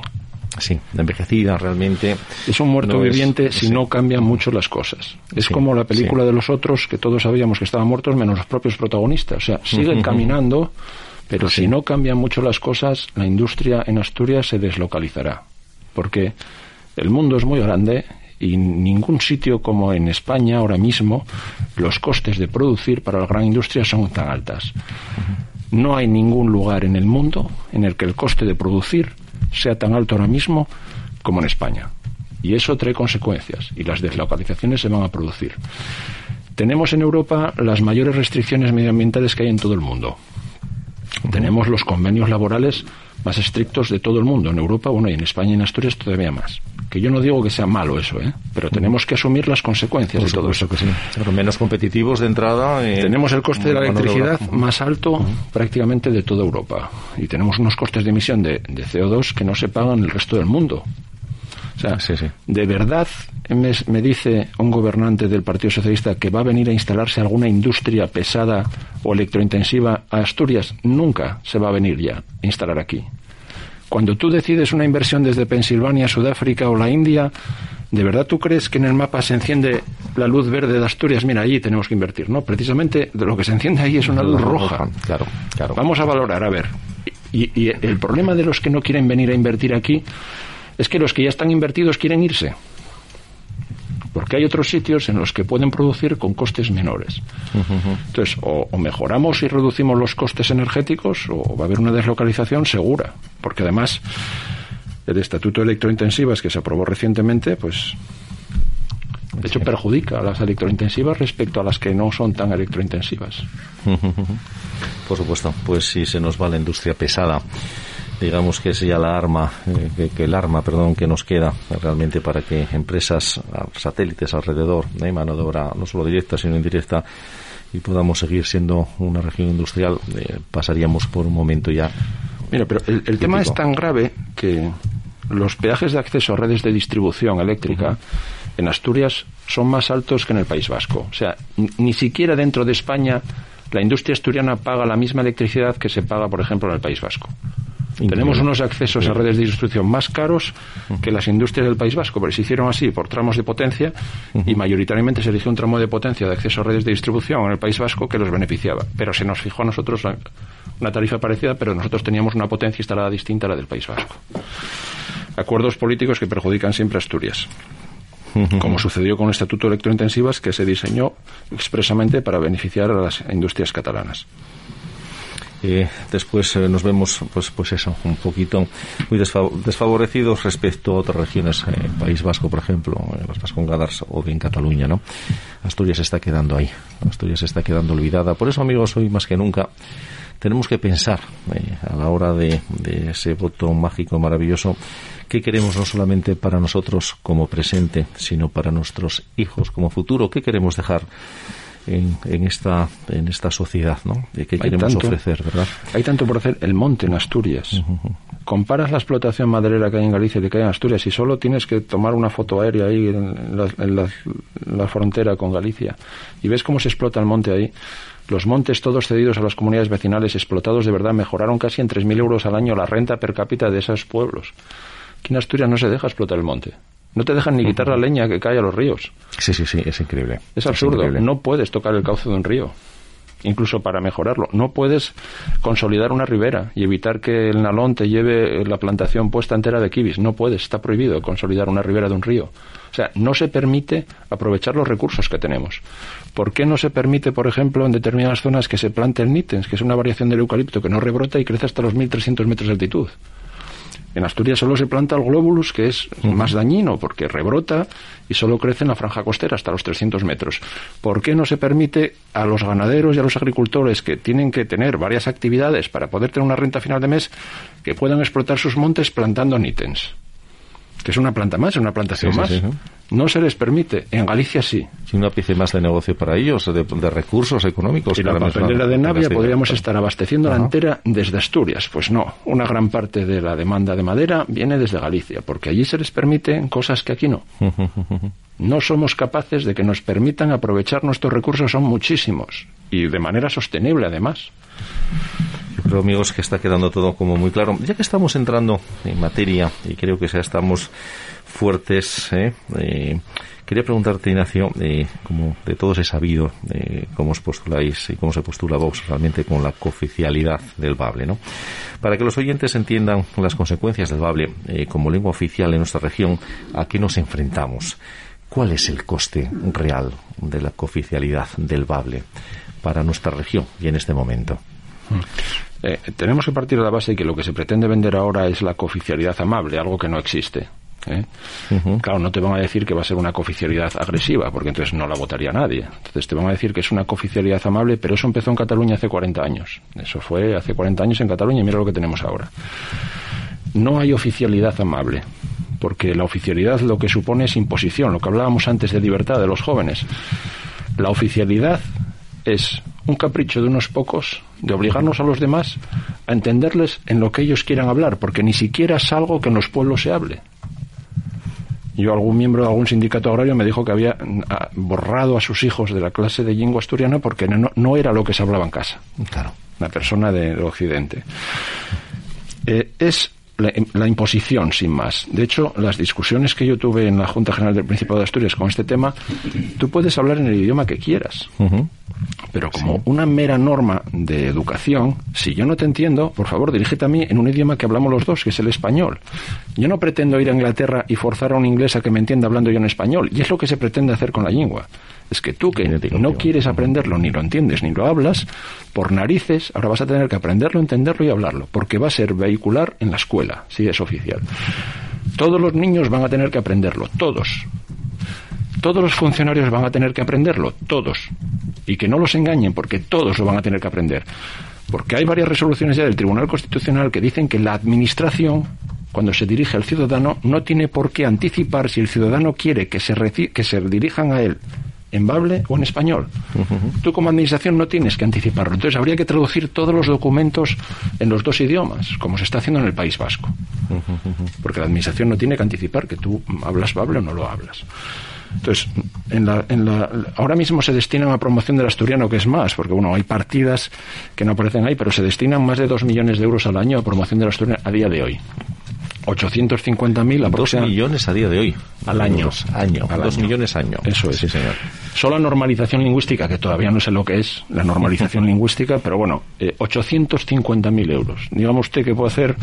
Sí, envejecida realmente. Es un muerto No es- viviente si sí. no cambian mucho las cosas. Es Sí, como la película sí. de los otros, que todos sabíamos que estaban muertos, menos los propios protagonistas. O sea, siguen caminando, pero si no cambian mucho las cosas, la industria en Asturias se deslocalizará. Porque el mundo es muy grande y en ningún sitio como en España ahora mismo los costes de producir para la gran industria son tan altas. No hay ningún lugar en el mundo en el que el coste de producir sea tan alto ahora mismo como en España. Y eso trae consecuencias y las deslocalizaciones se van a producir. Tenemos en Europa las mayores restricciones medioambientales que hay en todo el mundo. Tenemos los convenios laborales más estrictos de todo el mundo. En Europa, bueno, y en España y en Asturias todavía más. Que yo no digo que sea malo eso, ¿eh? pero tenemos que asumir las consecuencias Por de todo eso. que sí. Pero menos competitivos de entrada. eh, Tenemos el coste de la electricidad más alto prácticamente de toda Europa. Y tenemos unos costes de emisión de, de CO2 que no se pagan en el resto del mundo. O sea, Sí, sí. ¿de verdad me, me dice un gobernante del Partido Socialista que va a venir a instalarse alguna industria pesada o electrointensiva a Asturias? Nunca se va a venir ya a instalar aquí. Cuando tú decides una inversión desde Pensilvania, Sudáfrica o la India, ¿de verdad tú crees que en el mapa se enciende la luz verde de Asturias? Mira, allí tenemos que invertir. No, precisamente de lo que se enciende ahí es una luz roja. Claro, claro. Vamos a valorar, a ver. Y, y el problema de los que no quieren venir a invertir aquí es que los que ya están invertidos quieren irse. Porque hay otros sitios en los que pueden producir con costes menores. Entonces, o, o mejoramos y reducimos los costes energéticos, o va a haber una deslocalización segura. Porque además, el Estatuto de Electrointensivas que se aprobó recientemente, pues. De hecho, perjudica a las electrointensivas respecto a las que no son tan electrointensivas. <laughs> Por supuesto, pues si se nos va la industria pesada, digamos que es ya la arma, eh, que, que el arma, perdón, que nos queda realmente para que empresas, satélites alrededor, de mano de obra no solo directa sino indirecta, y podamos seguir siendo una región industrial, eh, pasaríamos por un momento ya. Mira, pero el, el tema es tan grave que los peajes de acceso a redes de distribución eléctrica en Asturias son más altos que en el País Vasco. O sea, ni, ni siquiera dentro de España la industria asturiana paga la misma electricidad que se paga, por ejemplo, en el País Vasco. Increíble. Tenemos unos accesos a redes de distribución más caros que las industrias del País Vasco, pero se hicieron así por tramos de potencia y mayoritariamente se eligió un tramo de potencia de acceso a redes de distribución en el País Vasco que los beneficiaba. Pero se nos fijó a nosotros una tarifa parecida, pero nosotros teníamos una potencia instalada distinta a la del País Vasco. Acuerdos políticos que perjudican siempre a Asturias. Como sucedió con el Estatuto de Electrointensivas que se diseñó expresamente para beneficiar a las industrias catalanas. Eh, después eh, nos vemos, pues, pues eso, un poquito muy desfa- desfavorecidos respecto a otras regiones, eh, País Vasco, por ejemplo, eh, las Vascongadas o bien Cataluña, ¿no? Asturias está quedando ahí, Asturias está quedando olvidada. Por eso, amigos, hoy más que nunca tenemos que pensar eh, a la hora de, de ese voto mágico maravilloso qué queremos no solamente para nosotros como presente, sino para nuestros hijos como futuro, qué queremos dejar en, en esta en esta sociedad, ¿no? Hay queremos tanto. ofrecer, ¿verdad? Hay tanto por hacer. El monte en Asturias. Comparas la explotación maderera que hay en Galicia y que hay en Asturias y solo tienes que tomar una foto aérea ahí en la, en la- en la frontera con Galicia y ves cómo se explota el monte ahí. Los montes todos cedidos a las comunidades vecinales explotados de verdad mejoraron casi en 3.000 euros al año la renta per cápita de esos pueblos. Aquí en Asturias no se deja explotar el monte. No te dejan ni quitar la leña que cae a los ríos. Sí, sí, sí, es increíble. Es absurdo. increíble. no puedes tocar el cauce de un río, incluso para mejorarlo. No puedes consolidar una ribera y evitar que el nalón te lleve la plantación puesta entera de kibis. No puedes, está prohibido consolidar una ribera de un río. O sea, no se permite aprovechar los recursos que tenemos. ¿Por qué no se permite, por ejemplo, en determinadas zonas que se plante el nitens, que es una variación del eucalipto que no rebrota y crece hasta los 1.300 metros de altitud? En Asturias solo se planta el globulus, que es más dañino porque rebrota y solo crece en la franja costera hasta los 300 metros. ¿Por qué no se permite a los ganaderos y a los agricultores que tienen que tener varias actividades para poder tener una renta final de mes que puedan explotar sus montes plantando nítens? Que es una planta más, es una plantación Sí, más. sí, ¿no? No se les permite. En Galicia sí. Sí, una pieza más de negocio para ellos, de, de recursos económicos. Y la papelera de Navia podríamos estar abasteciendo la entera desde Asturias. Pues no, una gran parte de la demanda de madera viene desde Galicia, porque allí se les permiten cosas que aquí no. <laughs> No somos capaces de que nos permitan aprovechar nuestros recursos, son muchísimos, y de manera sostenible además. Yo creo, amigos, que está quedando todo como muy claro. Ya que estamos entrando en materia y creo que ya estamos fuertes, ¿eh? eh quería preguntarte, Ignacio, eh, como de todos he sabido eh, cómo os postuláis y cómo se postula Vox realmente con la cooficialidad del Bable, ¿no? Para que los oyentes entiendan las consecuencias del Bable eh, como lengua oficial en nuestra región, ¿a qué nos enfrentamos? ¿Cuál es el coste real de la cooficialidad del Bable para nuestra región y en este momento? Eh, tenemos que partir de la base de que lo que se pretende vender ahora es la cooficialidad amable, algo que no existe. ¿eh? Claro, no te van a decir que va a ser una cooficialidad agresiva, porque entonces no la votaría nadie. Entonces te van a decir que es una cooficialidad amable, pero eso empezó en Cataluña hace 40 años. Eso fue hace 40 años en Cataluña y mira lo que tenemos ahora. No hay oficialidad amable, porque la oficialidad lo que supone es imposición, lo que hablábamos antes de libertad de los jóvenes. La oficialidad es un capricho de unos pocos de obligarnos a los demás a entenderles en lo que ellos quieran hablar, porque ni siquiera es algo que en los pueblos se hable. Yo, algún miembro de algún sindicato agrario me dijo que había ah, borrado a sus hijos de la clase de lengua asturiana porque no, era lo que se hablaba en casa. Claro. Una persona del Occidente. Eh, es la, imposición, sin más. De hecho, las discusiones que yo tuve en la Junta General del Principado de Asturias con este tema, tú puedes hablar en el idioma que quieras. Pero como una mera norma de educación, si yo no te entiendo, por favor, dirígete a mí en un idioma que hablamos los dos, que es el español. Yo no pretendo ir a Inglaterra y forzar a un inglés a que me entienda hablando yo en español, y es lo que se pretende hacer con la lengua es que tú que no quieres aprenderlo, ni lo entiendes, ni lo hablas, por narices, ahora vas a tener que aprenderlo, entenderlo y hablarlo, porque va a ser vehicular en la escuela, si es oficial. Todos los niños van a tener que aprenderlo, todos. Todos los funcionarios van a tener que aprenderlo, todos. Y que no los engañen, porque todos lo van a tener que aprender. Porque hay varias resoluciones ya del Tribunal Constitucional que dicen que la Administración cuando se dirige al ciudadano, no tiene por qué anticipar si el ciudadano quiere que se, que se dirijan a él en bable o en español. Tú como administración no tienes que anticiparlo. Entonces habría que traducir todos los documentos en los dos idiomas, como se está haciendo en el País Vasco. Porque la administración no tiene que anticipar que tú hablas bable o no lo hablas. Entonces, en la, en la, ahora mismo se destinan a promoción del asturiano, que es más, porque bueno, hay partidas que no aparecen ahí, pero se destinan más de dos millones de euros al año a promoción del asturiano a día de hoy. 850.000 Dos millones a día de hoy. Al año. año. Dos millones año. Eso es. Sí, señor. Solo normalización lingüística, que todavía no sé lo que es, la normalización <laughs> lingüística, pero bueno, eh, 850.000 euros. Digamos usted que puede hacer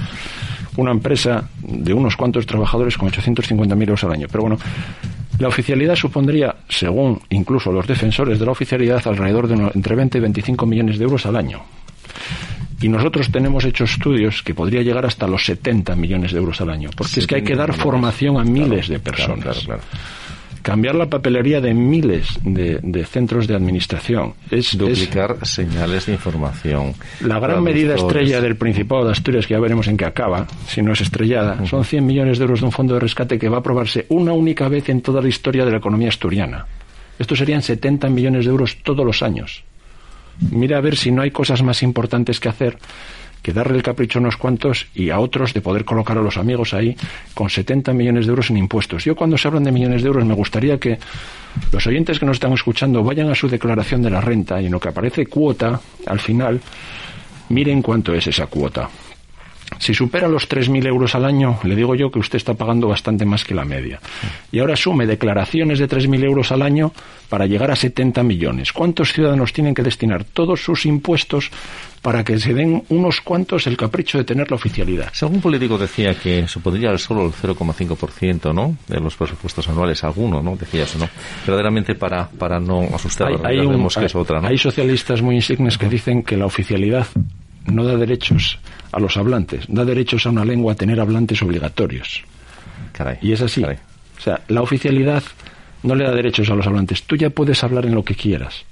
una empresa de unos cuantos trabajadores con 850.000 euros al año. Pero bueno, la oficialidad supondría, según incluso los defensores de la oficialidad, alrededor de entre 20 y 25 millones de euros al año. Y nosotros tenemos hecho estudios que podría llegar hasta los 70 millones de euros al año, porque es que hay que dar formación a miles de personas. Cambiar la papelería de miles de, centros de administración. Es, Duplicar señales de información. La gran medida estrella del Principado de Asturias, que ya veremos en qué acaba, si no es estrellada, son 100 millones de euros de un fondo de rescate que va a aprobarse una única vez en toda la historia de la economía asturiana. Estos serían 70 millones de euros todos los años mira a ver si no hay cosas más importantes que hacer que darle el capricho a unos cuantos y a otros de poder colocar a los amigos ahí con 70 millones de euros en impuestos. Yo cuando se hablan de millones de euros me gustaría que los oyentes que nos están escuchando vayan a su declaración de la renta y en lo que aparece cuota al final miren cuánto es esa cuota. Si supera los 3.000 euros al año, le digo yo que usted está pagando bastante más que la media. Y ahora sume declaraciones de 3.000 euros al año para llegar a 70 millones. ¿Cuántos ciudadanos tienen que destinar todos sus impuestos para que se den unos cuantos el capricho de tener la oficialidad? Algún político decía que supondría solo el 0,5% ¿no? de los presupuestos anuales, alguno no decía eso, ¿no? Verdaderamente para, para no asustar, hay, que es otra, ¿no? hay socialistas muy insignes que dicen que la oficialidad no da derechos a los hablantes, da derechos a una lengua a tener hablantes obligatorios. y es así. O sea, la oficialidad no le da derechos a los hablantes. Tú ya puedes hablar en lo que quieras.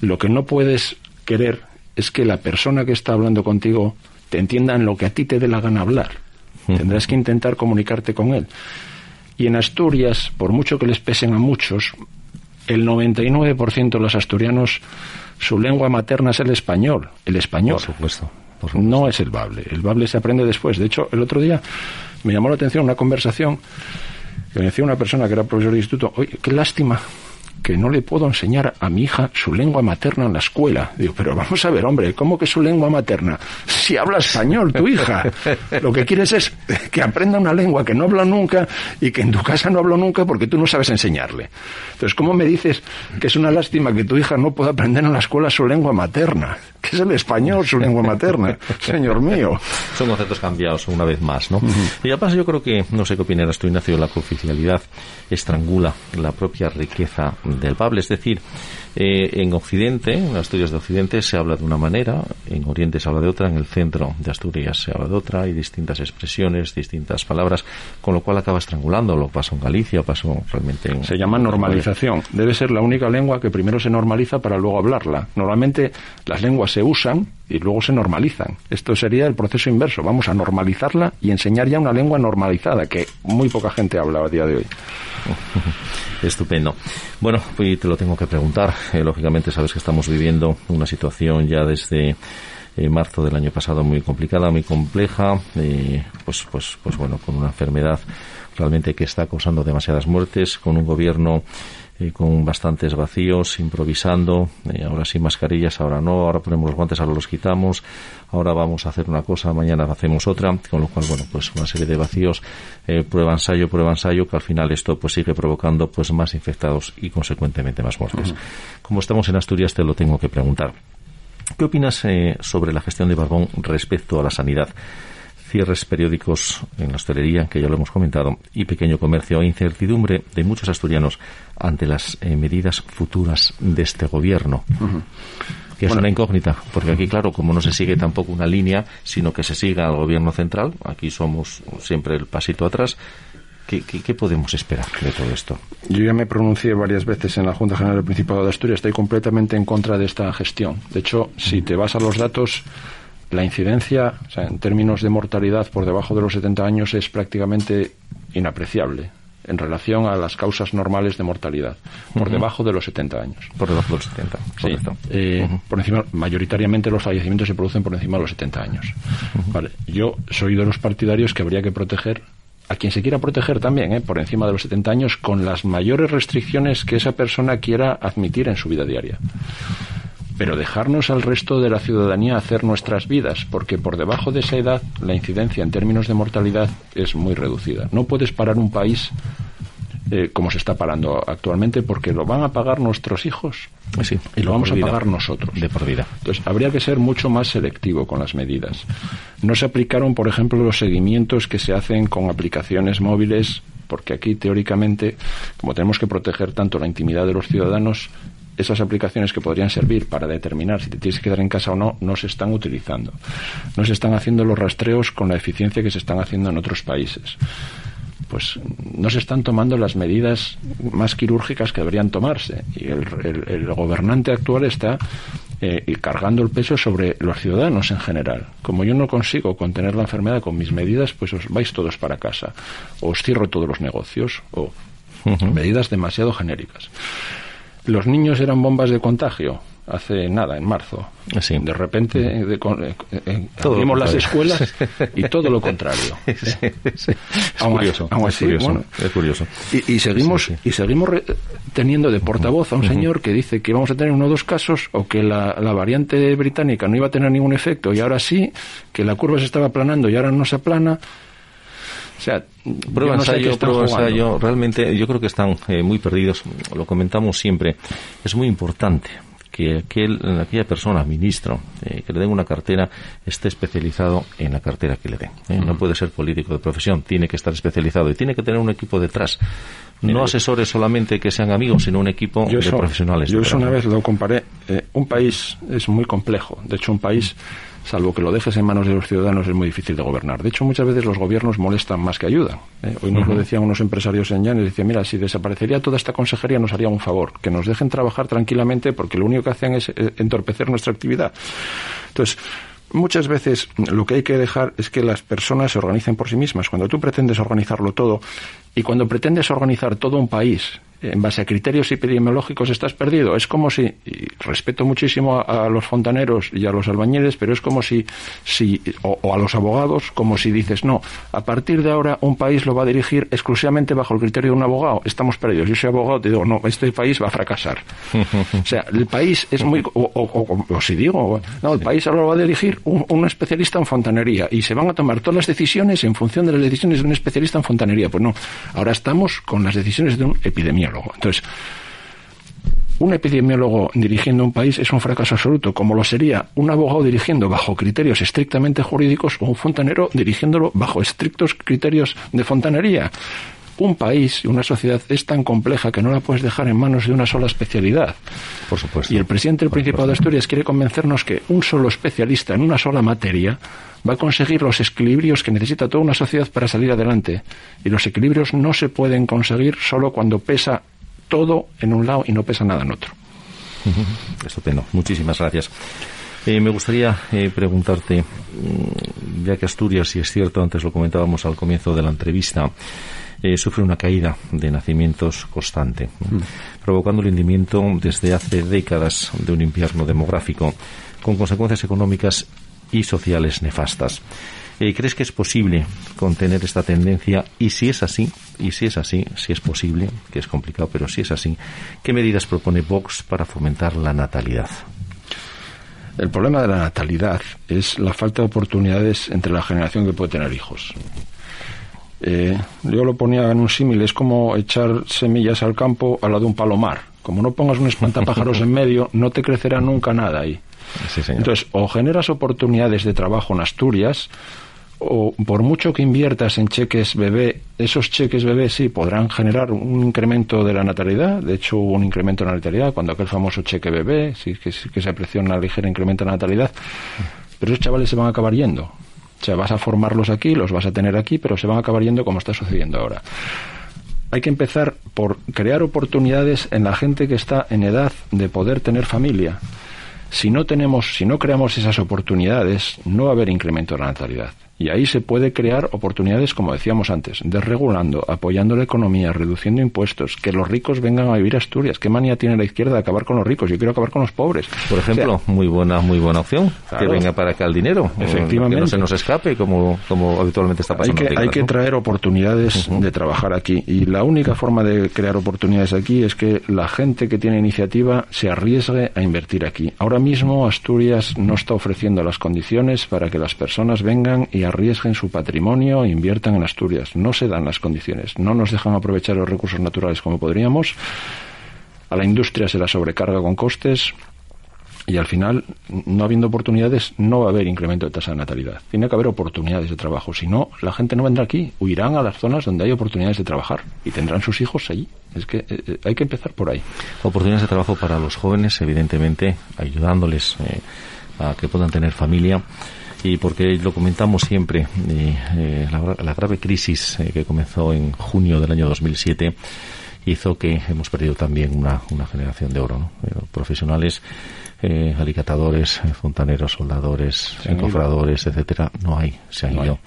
Lo que no puedes querer es que la persona que está hablando contigo te entienda en lo que a ti te dé la gana hablar. Tendrás que intentar comunicarte con él. Y en Asturias, por mucho que les pesen a muchos, el 99% de los asturianos su lengua materna es el español. El español. Por supuesto, No es el bable. El bable se aprende después. De hecho, el otro día me llamó la atención una conversación que me decía una persona que era profesor de instituto. Oye, qué lástima que no le puedo enseñar a mi hija su lengua materna en la escuela. Digo, pero vamos a ver, hombre, ¿cómo que su lengua materna? Si habla español tu hija, lo que quieres es que aprenda una lengua que no habla nunca y que en tu casa no habló nunca porque tú no sabes enseñarle. Entonces, ¿cómo me dices que es una lástima que tu hija no pueda aprender en la escuela su lengua materna? Que es el español su lengua materna, señor mío. Son conceptos cambiados una vez más, ¿no? Y además yo creo que, no sé qué opinarás tú, Ignacio, la cooficialidad estrangula la propia riqueza del Pable. Es decir, eh, en Occidente, en Asturias de Occidente, se habla de una manera, en Oriente se habla de otra, en el centro de Asturias se habla de otra, hay distintas expresiones, distintas palabras, con lo cual acaba estrangulando. Lo pasó en Galicia, pasó realmente en. Se llama normalización. Debe ser la única lengua que primero se normaliza para luego hablarla. Normalmente las lenguas se usan y luego se normalizan. Esto sería el proceso inverso. Vamos a normalizarla y enseñar ya una lengua normalizada que muy poca gente habla a día de hoy. <laughs> Estupendo. Bueno, pues te lo tengo que preguntar. Eh, lógicamente sabes que estamos viviendo una situación ya desde eh, marzo del año pasado muy complicada, muy compleja, eh, pues, pues, pues bueno, con una enfermedad realmente que está causando demasiadas muertes, con un gobierno con bastantes vacíos, improvisando, ahora sí mascarillas, ahora no, ahora ponemos los guantes, ahora los quitamos, ahora vamos a hacer una cosa, mañana hacemos otra, con lo cual, bueno, pues una serie de vacíos, eh, prueba ensayo, prueba ensayo, que al final esto pues sigue provocando pues más infectados y consecuentemente más muertes. Como estamos en Asturias, te lo tengo que preguntar. ¿Qué opinas eh, sobre la gestión de Barbón respecto a la sanidad? cierres periódicos en la hostelería, que ya lo hemos comentado, y pequeño comercio, e incertidumbre de muchos asturianos ante las eh, medidas futuras de este gobierno. Que es una incógnita, porque aquí, claro, como no se sigue tampoco una línea, sino que se siga al gobierno central, aquí somos siempre el pasito atrás. ¿Qué, qué, podemos esperar de todo esto? Yo ya me pronuncié varias veces en la Junta General del Principado de Asturias. Estoy completamente en contra de esta gestión. De hecho, si te vas a los datos, la incidencia, en términos de mortalidad por debajo de los 70 años, es prácticamente inapreciable en relación a las causas normales de mortalidad, por debajo de los 70 años. Por debajo de los 70, sí. Eh, Por encima, mayoritariamente los fallecimientos se producen por encima de los 70 años. Vale. Yo soy de los partidarios que habría que proteger a quien se quiera proteger también, ¿eh? por encima de los 70 años, con las mayores restricciones que esa persona quiera admitir en su vida diaria pero dejarnos al resto de la ciudadanía hacer nuestras vidas, porque por debajo de esa edad la incidencia en términos de mortalidad es muy reducida. No puedes parar un país eh, como se está parando actualmente, porque lo van a pagar nuestros hijos y lo vamos a pagar nosotros. De por vida. Entonces, habría que ser mucho más selectivo con las medidas. No se aplicaron, por ejemplo, los seguimientos que se hacen con aplicaciones móviles, porque aquí, teóricamente, como tenemos que proteger tanto la intimidad de los ciudadanos, esas aplicaciones que podrían servir para determinar si te tienes que quedar en casa o no, no se están utilizando. No se están haciendo los rastreos con la eficiencia que se están haciendo en otros países. Pues no se están tomando las medidas más quirúrgicas que deberían tomarse. Y el, gobernante actual está eh, cargando el peso sobre los ciudadanos en general. Como yo no consigo contener la enfermedad con mis medidas, pues os vais todos para casa. O os cierro todos los negocios. O medidas demasiado genéricas. Los niños eran bombas de contagio hace nada, en marzo. De repente de, eh, eh, abrimos las escuelas <laughs> y todo lo contrario. es curioso. es curioso. Y, seguimos, y seguimos teniendo de portavoz a un señor que dice que vamos a tener uno o dos casos o que la, la, variante británica no iba a tener ningún efecto y ahora sí, que la curva se estaba aplanando y ahora no se aplana. O sea, prueba ensayo, prueba ensayo. Realmente yo creo que están eh, muy perdidos. Lo comentamos siempre. Es muy importante que aquel, aquella persona, ministro, eh, que le den una cartera, esté especializado en la cartera que le den. ¿eh? No puede ser político de profesión, tiene que estar especializado y tiene que tener un equipo detrás. No asesores solamente que sean amigos, sino un equipo de profesionales. Yo eso una vez lo comparé. un país es muy complejo. De hecho, un país salvo que lo dejes en manos de los ciudadanos, es muy difícil de gobernar. De hecho, muchas veces los gobiernos molestan más que ayudan. ¿eh? Hoy nos lo decían unos empresarios en Llanes, decían, mira, si desaparecería toda esta consejería nos haría un favor, que nos dejen trabajar tranquilamente porque lo único que hacen es eh, entorpecer nuestra actividad. Entonces, Muchas veces lo que hay que dejar es que las personas se organicen por sí mismas. Cuando tú pretendes organizarlo todo y cuando pretendes organizar todo un país en base a criterios epidemiológicos estás perdido. Es como si, y respeto muchísimo a, los fontaneros y a los albañiles, pero es como si, si o, a los abogados, como si dices, no, a partir de ahora un país lo va a dirigir exclusivamente bajo el criterio de un abogado. Estamos perdidos. Yo soy abogado, te digo, no, este país va a fracasar. o sea, el país es muy, o, si digo, no, el país ahora lo va a dirigir un, un especialista en fontanería y se van a tomar todas las decisiones en función de las decisiones de un especialista en fontanería. Pues no, ahora estamos con las decisiones de un epidemiólogo. Entonces, un epidemiólogo dirigiendo un país es un fracaso absoluto, como lo sería un abogado dirigiendo bajo criterios estrictamente jurídicos o un fontanero dirigiéndolo bajo estrictos criterios de fontanería. Un país y una sociedad es tan compleja que no la puedes dejar en manos de una sola especialidad. Por supuesto. Y el presidente del Principado de Asturias quiere convencernos que un solo especialista en una sola materia va a conseguir los equilibrios que necesita toda una sociedad para salir adelante. Y los equilibrios no se pueden conseguir solo cuando pesa todo en un lado y no pesa nada en otro. <laughs> Estupendo. Muchísimas gracias. Eh, me gustaría eh, preguntarte, mm, ya que Asturias, si es cierto, antes lo comentábamos al comienzo de la entrevista, eh, sufre una caída de nacimientos constante, mm. provocando el hundimiento desde hace décadas de un invierno demográfico, con consecuencias económicas y sociales nefastas. Eh, ¿Crees que es posible contener esta tendencia? Y si es así, y si es así, si es posible, que es complicado, pero si es así, ¿qué medidas propone Vox para fomentar la natalidad? El problema de la natalidad es la falta de oportunidades entre la generación que puede tener hijos. Eh, yo lo ponía en un símil, es como echar semillas al campo a la de un palomar. Como no pongas un espantapájaros en medio, no te crecerá nunca nada ahí. Entonces, o generas oportunidades de trabajo en Asturias, o por mucho que inviertas en cheques bebé, esos cheques bebé sí podrán generar un incremento de la natalidad. De hecho, hubo un incremento de la natalidad cuando aquel famoso cheque bebé, sí que, que se apreció una ligera incremento de la natalidad. Pero esos chavales se van a acabar yendo. O sea, vas a formarlos aquí, los vas a tener aquí, pero se van a acabar yendo como está sucediendo ahora. Hay que empezar por crear oportunidades en la gente que está en edad de poder tener familia si no tenemos, si no creamos esas oportunidades, no va a haber incremento de la natalidad. Y ahí se puede crear oportunidades, como decíamos antes, desregulando, apoyando la economía, reduciendo impuestos, que los ricos vengan a vivir a Asturias. ¿Qué manía tiene la izquierda de acabar con los ricos? Yo quiero acabar con los pobres. Por ejemplo, muy buena, muy buena opción. que venga para acá el dinero. Efectivamente. Que no se nos escape, como, como habitualmente está pasando. Hay que, hay que traer oportunidades de trabajar aquí. Y la única forma de crear oportunidades aquí es que la gente que tiene iniciativa se arriesgue a invertir aquí. Ahora mismo Asturias no está ofreciendo las condiciones para que las personas vengan y arriesguen su patrimonio inviertan en Asturias. No se dan las condiciones, no nos dejan aprovechar los recursos naturales como podríamos. A la industria se la sobrecarga con costes, y al final, no habiendo oportunidades, no va a haber incremento de tasa de natalidad. Tiene que haber oportunidades de trabajo. Si no, la gente no vendrá aquí. Huirán a las zonas donde hay oportunidades de trabajar y tendrán sus hijos allí. Es que eh, eh, hay que empezar por ahí. Oportunidades de trabajo para los jóvenes, evidentemente, ayudándoles eh, a que puedan tener familia y porque lo comentamos siempre, eh, la, grave crisis eh, que comenzó en junio del año 2007 hizo que hemos perdido también una, una generación de oro, ¿no? Eh, profesionales, alicatadores, fontaneros, soldadores, encofradores, etcétera, no hay, se han ido.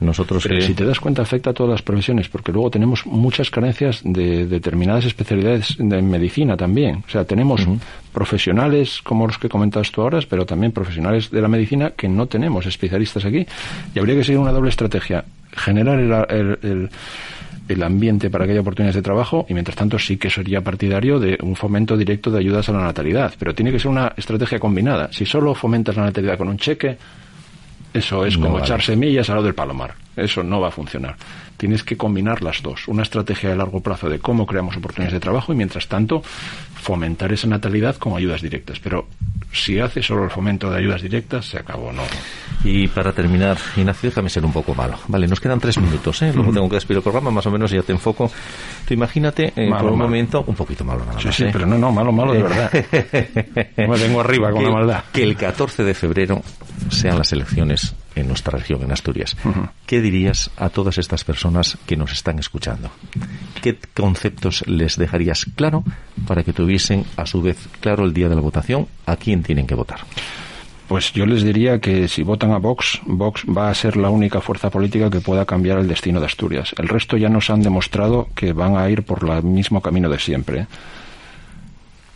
Nosotros Pero si te das cuenta afecta a todas las profesiones porque luego tenemos muchas carencias de determinadas especialidades de medicina también. O sea, tenemos profesionales como los que comentas tú ahora, pero también profesionales de la medicina que no tenemos especialistas aquí. Y habría que seguir una doble estrategia. Generar el, el ambiente para que haya oportunidades de trabajo y mientras tanto sí que sería partidario de un fomento directo de ayudas a la natalidad, pero tiene que ser una estrategia combinada. Si solo fomentas la natalidad con un cheque, eso es como echar semillas al lado del palomar. Eso no va a funcionar. Tienes que combinar las dos. Una estrategia de largo plazo de cómo creamos oportunidades de trabajo y, mientras tanto, fomentar esa natalidad con ayudas directas. Pero si hace solo el fomento de ayudas directas, se acabó, ¿no? Y para terminar, Ignacio, déjame ser un poco malo. Vale, nos quedan tres minutos, ¿eh? Luego tengo que despedir el programa, más o menos ya te enfoco. Tú imagínate eh, por un momento, un poquito malo nada más. Sí, sí, pero no, no, malo, malo de verdad. <laughs> me vengo arriba con la maldad. Que el 14 de febrero sean las elecciones en nuestra región, en Asturias. ¿Qué dirías a todas estas personas que nos están escuchando? ¿Qué conceptos les dejarías claro para que tuviesen a su vez claro el día de la votación a quién tienen que votar? Pues yo les diría que si votan a Vox, Vox va a ser la única fuerza política que pueda cambiar el destino de Asturias. El resto ya nos han demostrado que van a ir por el mismo camino de siempre.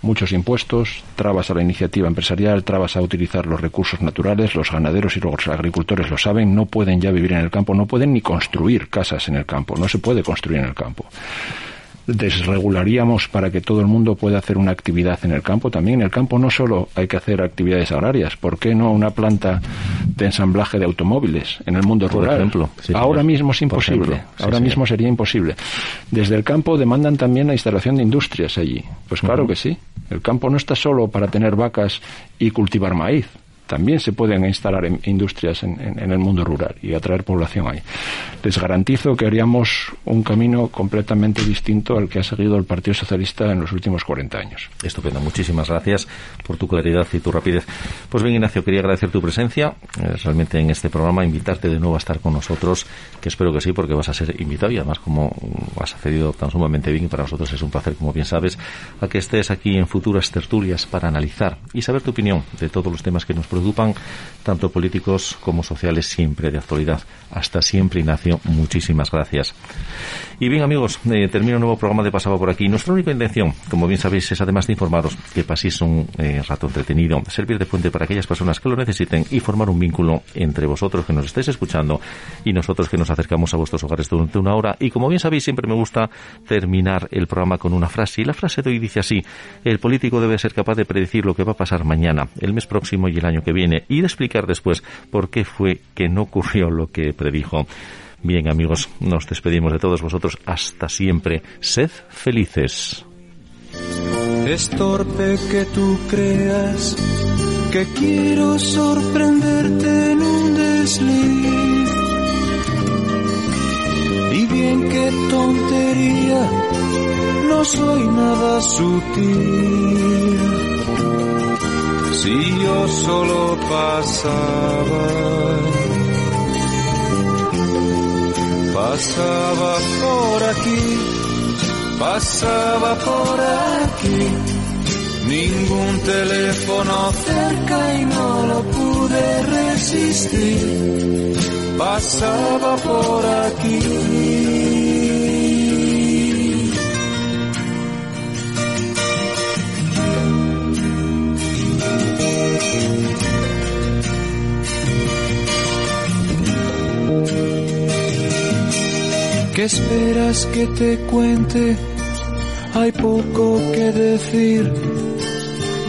Muchos impuestos, trabas a la iniciativa empresarial, trabas a utilizar los recursos naturales, los ganaderos y los agricultores lo saben, no pueden ya vivir en el campo, no pueden ni construir casas en el campo, no se puede construir en el campo desregularíamos para que todo el mundo pueda hacer una actividad en el campo. También en el campo no solo hay que hacer actividades agrarias, ¿por qué no una planta de ensamblaje de automóviles en el mundo rural? Ejemplo, Ahora mismo es imposible, ahora mismo sería imposible. Desde el campo demandan también la instalación de industrias allí. Pues claro que sí. El campo no está solo para tener vacas y cultivar maíz también se pueden instalar en industrias en, el mundo rural y atraer población ahí. Les garantizo que haríamos un camino completamente distinto al que ha seguido el Partido Socialista en los últimos 40 años. Estupendo. Muchísimas gracias por tu claridad y tu rapidez. Pues bien, Ignacio, quería agradecer tu presencia eh, realmente en este programa, invitarte de nuevo a estar con nosotros, que espero que sí, porque vas a ser invitado y además como has accedido tan sumamente bien, para nosotros es un placer, como bien sabes, a que estés aquí en futuras tertulias para analizar y saber tu opinión de todos los temas que nos preocupan tanto políticos como sociales, siempre de actualidad. Hasta siempre, Ignacio. Muchísimas gracias. Y bien, amigos, eh, termino un nuevo programa de Pasaba por aquí. Nuestra única intención, como bien sabéis, es además de informaros que paséis un eh, rato entretenido, servir de fuente para aquellas personas que lo necesiten y formar un vínculo entre vosotros que nos estáis escuchando y nosotros que nos acercamos a vuestros hogares durante una hora. Y como bien sabéis, siempre me gusta terminar el programa con una frase. Y la frase de hoy dice así, el político debe ser capaz de predecir lo que va a pasar mañana, el mes próximo y el año que viene y de explicar después por qué fue que no ocurrió lo que predijo. Bien amigos, nos despedimos de todos vosotros. Hasta siempre. Sed felices. Es torpe que tú creas que quiero sorprenderte en un desliz. Y bien qué tontería, no soy nada sutil. Si yo solo pasaba Pasaba por aquí, pasaba por aquí. Ningún teléfono cerca y no lo pude resistir. Pasaba por aquí. ¿Qué esperas que te cuente? Hay poco que decir.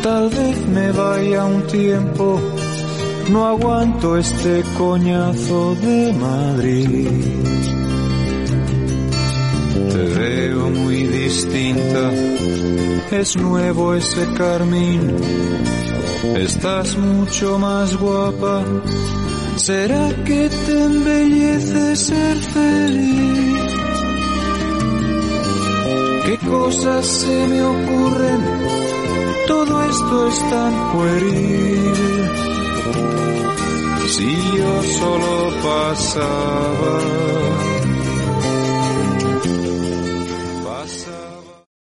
Tal vez me vaya un tiempo. No aguanto este coñazo de Madrid. Te veo muy distinta. Es nuevo ese carmín. Estás mucho más guapa. ¿Será que te embellece ser feliz? Cosas se me ocurren? Todo esto es tan pueril. Si yo solo pasaba